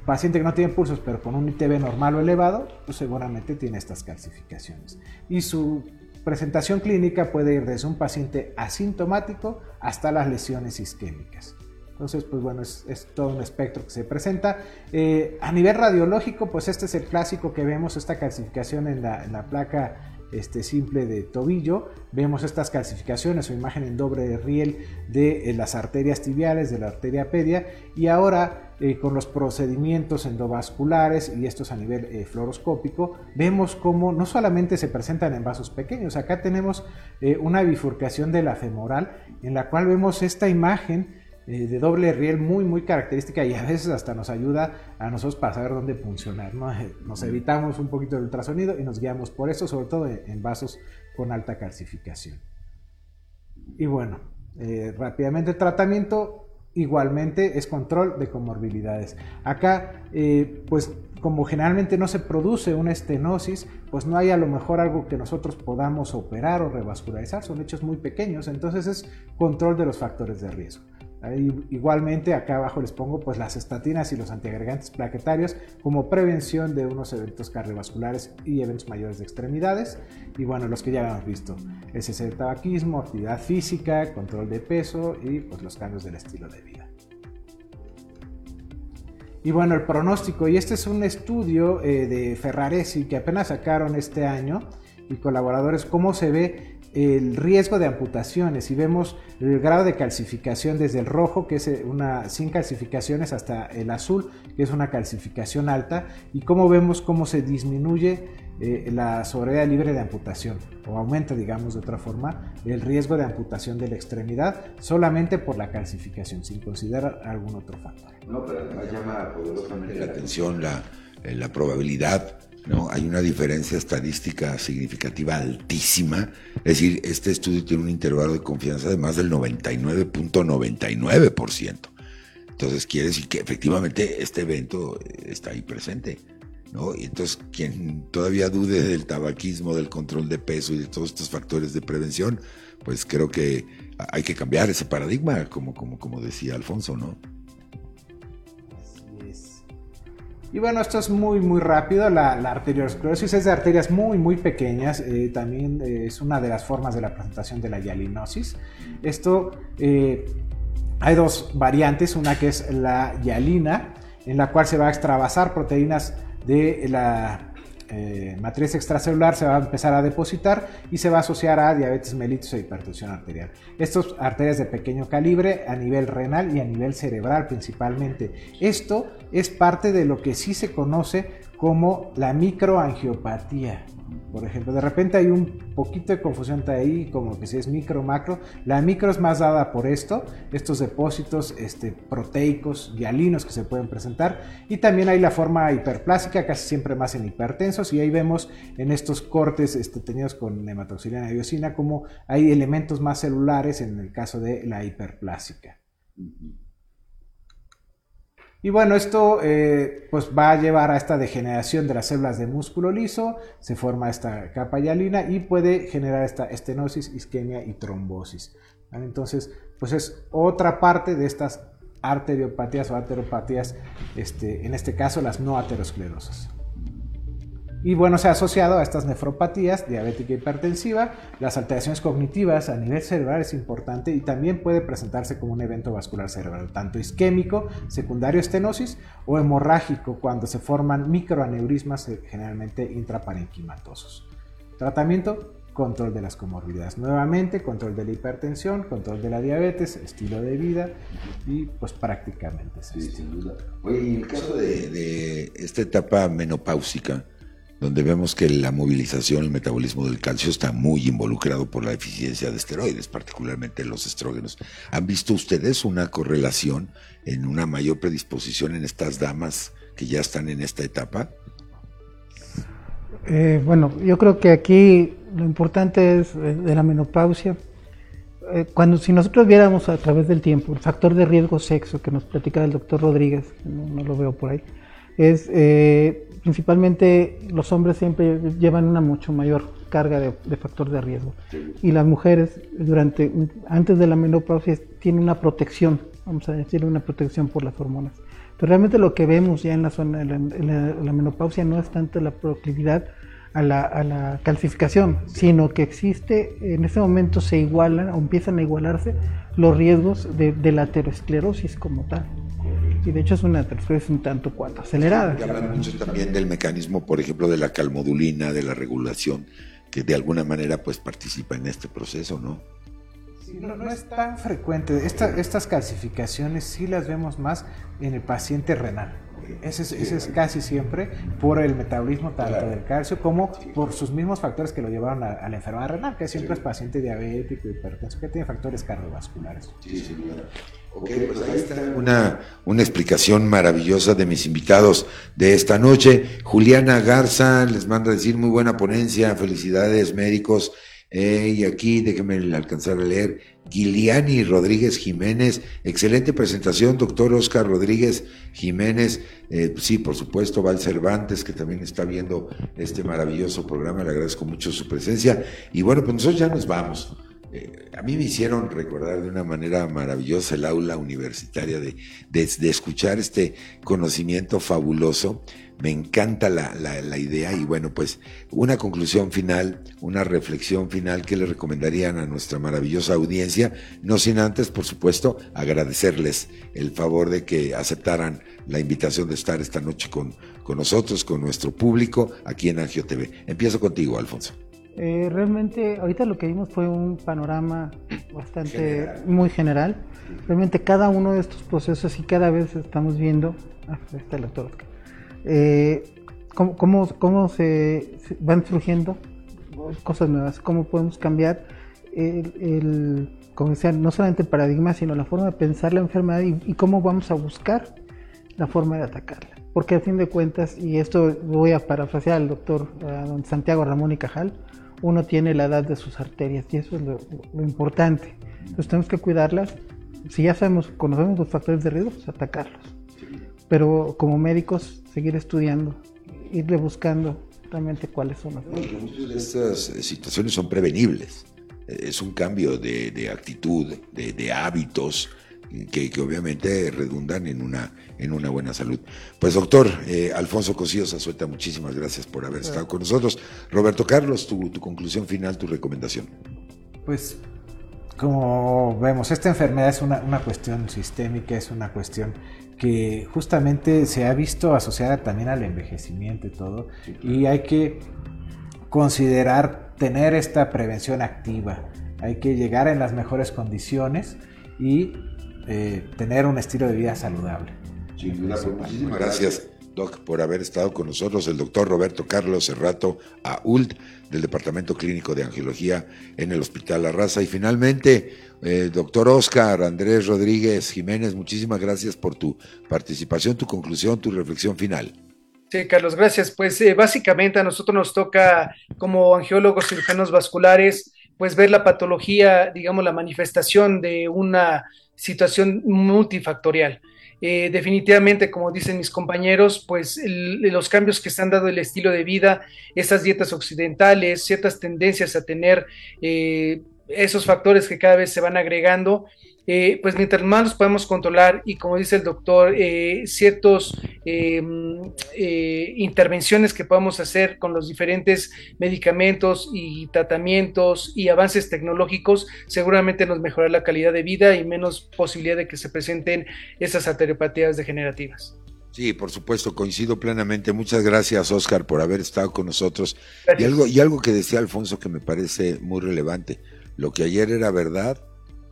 paciente que no tiene pulsos pero con un ITB normal o elevado, pues seguramente tiene estas calcificaciones. Y su presentación clínica puede ir desde un paciente asintomático hasta las lesiones isquémicas. Entonces, pues bueno, es, todo un espectro que se presenta. Eh, a nivel radiológico, pues este es el clásico que vemos, esta calcificación en la, placa este, simple de tobillo. Vemos estas calcificaciones o imagen en doble riel de eh, las arterias tibiales, de la arteria pedia. Y ahora, eh, con los procedimientos endovasculares y estos a nivel fluoroscópico, vemos cómo no solamente se presentan en vasos pequeños, acá tenemos una bifurcación de la femoral, en la cual vemos esta imagen eh, de doble riel muy, muy característica y a veces hasta nos ayuda a nosotros para saber dónde funcionar. ¿no? Eh, nos evitamos un poquito el ultrasonido y nos guiamos por eso, sobre todo en, vasos con alta calcificación. Y bueno, eh, rápidamente el tratamiento igualmente es control de comorbilidades. Acá, pues como generalmente no se produce una estenosis, pues no hay a lo mejor algo que nosotros podamos operar o revascularizar, son hechos muy pequeños, entonces es control de los factores de riesgo. Igualmente acá abajo les pongo pues las estatinas y los antiagregantes plaquetarios como prevención de unos eventos cardiovasculares y eventos mayores de extremidades. Y bueno, los que ya hemos visto, ese el tabaquismo, actividad física, control de peso y pues los cambios del estilo de vida. Y bueno, el pronóstico, y este es un estudio eh, de Ferraresi que apenas sacaron este año y colaboradores, cómo se ve el riesgo de amputaciones y vemos el grado de calcificación desde el rojo, que es eh, una sin calcificaciones, hasta el azul, que es una calcificación alta, y cómo vemos cómo se disminuye eh, la sobrevida libre de amputación, o aumenta, digamos de otra forma, el riesgo de amputación de la extremidad solamente por la calcificación, sin considerar algún otro factor. No, pero además llama poderosamente la atención la, eh, la probabilidad ¿no? Hay una diferencia estadística significativa altísima. Es decir, este estudio tiene un intervalo de confianza de más del 99.99%. Entonces quiere decir que efectivamente este evento está ahí presente. ¿no? Y entonces quien todavía dude del tabaquismo, del control de peso y de todos estos factores de prevención, pues creo que hay que cambiar ese paradigma, como, como, como decía Alfonso, ¿no? Y bueno, esto es muy, muy rápido. La, arteriosclerosis es de arterias muy, muy pequeñas. Eh, también eh, es una de las formas de la presentación de la hialinosis. Esto, eh, hay dos variantes. Una que es la hialina, en la cual se va a extravasar proteínas de la eh, matriz extracelular se va a empezar a depositar y se va a asociar a diabetes mellitus e hipertensión arterial. Estas arterias de pequeño calibre a nivel renal y a nivel cerebral principalmente. Esto es parte de lo que sí se conoce como la microangiopatía. Por ejemplo, de repente hay un poquito de confusión ahí, como que si es micro macro. La micro es más dada por esto, estos depósitos este, proteicos, hialinos que se pueden presentar. Y también hay la forma hiperplásica, casi siempre más en hipertensos. Y ahí vemos en estos cortes este, tenidos con hematoxilina y diosina como hay elementos más celulares en el caso de la hiperplásica. Y bueno, esto eh, pues va a llevar a esta degeneración de las células de músculo liso, se forma esta capa hialina y puede generar esta estenosis, isquemia y trombosis. Entonces, pues es otra parte de estas arteriopatías o ateropatías, este, en este caso las no aterosclerosas. Y bueno, se ha asociado a estas nefropatías, diabética e hipertensiva, las alteraciones cognitivas a nivel cerebral es importante y también puede presentarse como un evento vascular cerebral, tanto isquémico, secundario estenosis o hemorrágico cuando se forman microaneurismas eh, generalmente intraparenquimatosos. Tratamiento, control de las comorbilidades. Nuevamente, control de la hipertensión, control de la diabetes, estilo de vida y pues prácticamente sí, sin duda. Oye, en el caso de, de esta etapa menopáusica, donde vemos que la movilización, el metabolismo del calcio está muy involucrado por la eficiencia de esteroides, particularmente los estrógenos. ¿Han visto ustedes una correlación en una mayor predisposición en estas damas que ya están en esta etapa? Eh, bueno, yo creo que aquí lo importante es eh, de la menopausia. Eh, cuando si nosotros viéramos a través del tiempo el factor de riesgo sexo que nos platicaba el doctor Rodríguez, no, lo veo por ahí, es principalmente los hombres siempre llevan una mucho mayor carga de, factor de riesgo. Y las mujeres durante antes de la menopausia tienen una protección, vamos a decir una protección por las hormonas. Pero realmente lo que vemos ya en la zona de la, menopausia no es tanto la proclividad a la, calcificación, sino que existe, en ese momento se igualan o empiezan a igualarse los riesgos de, de la aterosclerosis como tal y de hecho es una aterosclerosis un tanto cuanto acelerada. Y hablan mucho también del mecanismo, por ejemplo, de la calmodulina, de la regulación, que de alguna manera pues participa en este proceso, ¿no? Sí, no, no, es tan frecuente. estas calcificaciones sí las vemos más en el paciente renal. Ese es, casi siempre por el metabolismo tanto del calcio como por sus mismos factores que lo llevaron a, la enfermedad renal, que siempre es paciente diabético, hipertenso, que tiene factores cardiovasculares. Sí, sí, Ok, pues ahí está una, una explicación maravillosa de mis invitados de esta noche. Juliana Garza les manda a decir muy buena ponencia, felicidades médicos. Eh, y aquí déjenme alcanzar a leer. Giliani Rodríguez Jiménez, excelente presentación, doctor Oscar Rodríguez Jiménez. Eh, sí, por supuesto, Val Cervantes, que también está viendo este maravilloso programa, le agradezco mucho su presencia. Y bueno, pues nosotros ya nos vamos. Eh, a mí me hicieron recordar de una manera maravillosa el aula universitaria de, de, escuchar este conocimiento fabuloso. Me encanta la, la, idea y bueno, pues una conclusión final, una reflexión final que le recomendarían a nuestra maravillosa audiencia, no sin antes, por supuesto, agradecerles el favor de que aceptaran la invitación de estar esta noche con, con nosotros, con nuestro público aquí en Angio TV. Empiezo contigo, Alfonso. Eh, realmente, ahorita lo que vimos fue un panorama bastante muy general. Realmente cada uno de estos procesos y cada vez estamos viendo, ah, está el doctor eh, cómo, cómo, se, van surgiendo cosas nuevas, cómo podemos cambiar el, como decía, no solamente el paradigma, sino la forma de pensar la enfermedad y, cómo vamos a buscar la forma de atacarla. Porque a fin de cuentas, y esto voy a parafrasear al doctor Santiago Ramón y Cajal, uno tiene la edad de sus arterias y eso es lo, importante. Entonces tenemos que cuidarlas. Si ya sabemos, conocemos los factores de riesgo, pues atacarlos. Pero como médicos, seguir estudiando, irle buscando realmente cuáles son Muchas de estas situaciones son prevenibles. Es un cambio de, actitud, de hábitos, que, obviamente redundan en una, en una buena salud. Pues doctor eh, Alfonso Cosío Zazueta, muchísimas gracias por haber estado con nosotros. Roberto Carlos, tu, tu conclusión final, tu recomendación. Pues como vemos, esta enfermedad es una, una, cuestión sistémica, es una cuestión que justamente se ha visto asociada también al envejecimiento y todo, y hay que considerar tener esta prevención activa, hay que llegar en las mejores condiciones y eh, tener un estilo de vida saludable. muchísimas gracias, Doc, por haber estado con nosotros, el doctor Roberto Carlos Cerrato Ault, del Departamento Clínico de Angiología en el Hospital La Raza. Y finalmente, eh, doctor Oscar Andrés Rodríguez Jiménez, muchísimas gracias por tu participación, tu conclusión, tu reflexión final. Sí, Carlos, gracias. Pues eh, básicamente a nosotros nos toca, como angiólogos cirujanos vasculares, pues ver la patología, digamos, la manifestación de una situación multifactorial. Eh, definitivamente, como dicen mis compañeros, pues los cambios que se han dado el estilo de vida, esas dietas occidentales, ciertas tendencias a tener eh, esos factores que cada vez se van agregando, eh, pues mientras más los podemos controlar y como dice el doctor, eh, ciertos em, eh, intervenciones que podemos hacer con los diferentes medicamentos y tratamientos y avances tecnológicos, seguramente nos mejorará la calidad de vida y menos posibilidad de que se presenten esas arteriopatías degenerativas. Sí, por supuesto, coincido plenamente. Muchas gracias, Oscar, por haber estado con nosotros. Y algo, y algo que decía Alfonso que me parece muy relevante. Lo que ayer era verdad,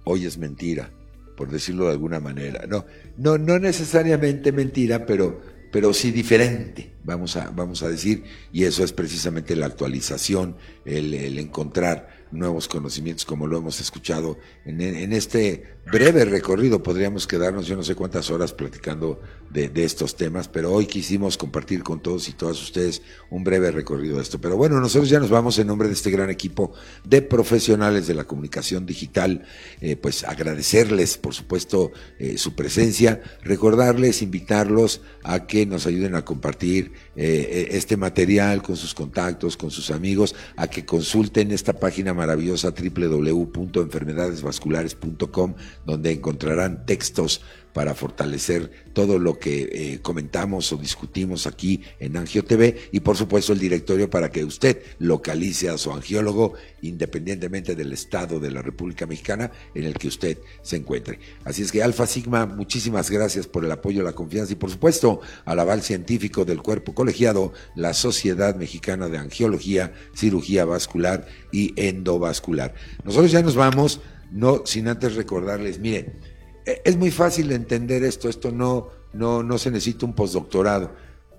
hoy es mentira, por decirlo de alguna manera. No, no, no necesariamente mentira, pero, pero sí diferente. vamos a, vamos a decir, y eso es precisamente la actualización, el, encontrar nuevos conocimientos como lo hemos escuchado en, este breve recorrido. Podríamos quedarnos yo no sé cuántas horas platicando de, de, estos temas, pero hoy quisimos compartir con todos y todas ustedes un breve recorrido de esto. Pero bueno, nosotros ya nos vamos en nombre de este gran equipo de profesionales de la comunicación digital, eh, pues agradecerles, por supuesto, eh, su presencia, recordarles, invitarlos a que nos ayuden a compartir eh, este material con sus contactos, con sus amigos, a que consulten esta página maravillosa www.enfermedadesvasculares.com, donde encontrarán textos para fortalecer todo lo que eh, comentamos o discutimos aquí en Angio TV y por supuesto el directorio para que usted localice a su angiólogo independientemente del estado de la República Mexicana en el que usted se encuentre. Así es que Alfa Sigma, muchísimas gracias por el apoyo, la confianza y por supuesto al aval científico del cuerpo colegiado, la Sociedad Mexicana de Angiología, Cirugía Vascular y Endovascular. Nosotros ya nos vamos, no sin antes recordarles, miren, es muy fácil entender esto, esto no, no, no se necesita un postdoctorado.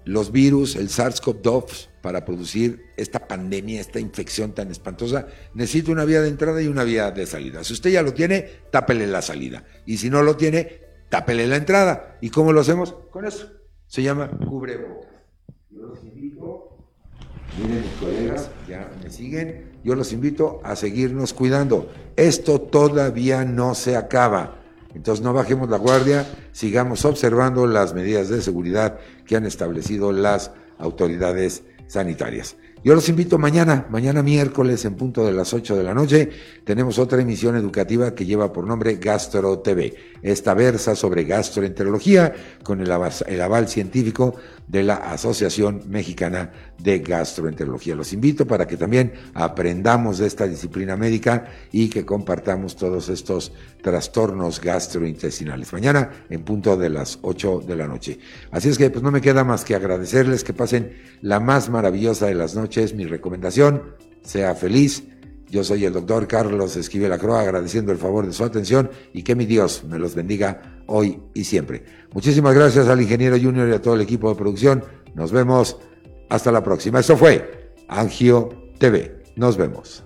Los virus, el SARS-CoV-2, para producir esta pandemia, esta infección tan espantosa, necesita una vía de entrada y una vía de salida. Si usted ya lo tiene, tápele la salida. Y si no lo tiene, tápele la entrada. ¿Y cómo lo hacemos? Con eso. Se llama cubrebocas. Yo los invito, miren mis colegas, ya me siguen, yo los invito a seguirnos cuidando. Esto todavía no se acaba. Entonces no bajemos la guardia, sigamos observando las medidas de seguridad que han establecido las autoridades sanitarias. Yo los invito mañana, mañana miércoles en punto de las 8 de la noche, tenemos otra emisión educativa que lleva por nombre Gastro TV. Esta versa sobre gastroenterología con el aval, el aval científico de la Asociación Mexicana de Gastroenterología. Los invito para que también aprendamos de esta disciplina médica y que compartamos todos estos trastornos gastrointestinales. Mañana en punto de las 8 de la noche. Así es que pues no me queda más que agradecerles que pasen la más maravillosa de las noches es mi recomendación. Sea feliz. Yo soy el doctor Carlos Esquivel Acroa, agradeciendo el favor de su atención y que mi Dios me los bendiga hoy y siempre. Muchísimas gracias al ingeniero Junior y a todo el equipo de producción. Nos vemos hasta la próxima. Esto fue Angio TV. Nos vemos.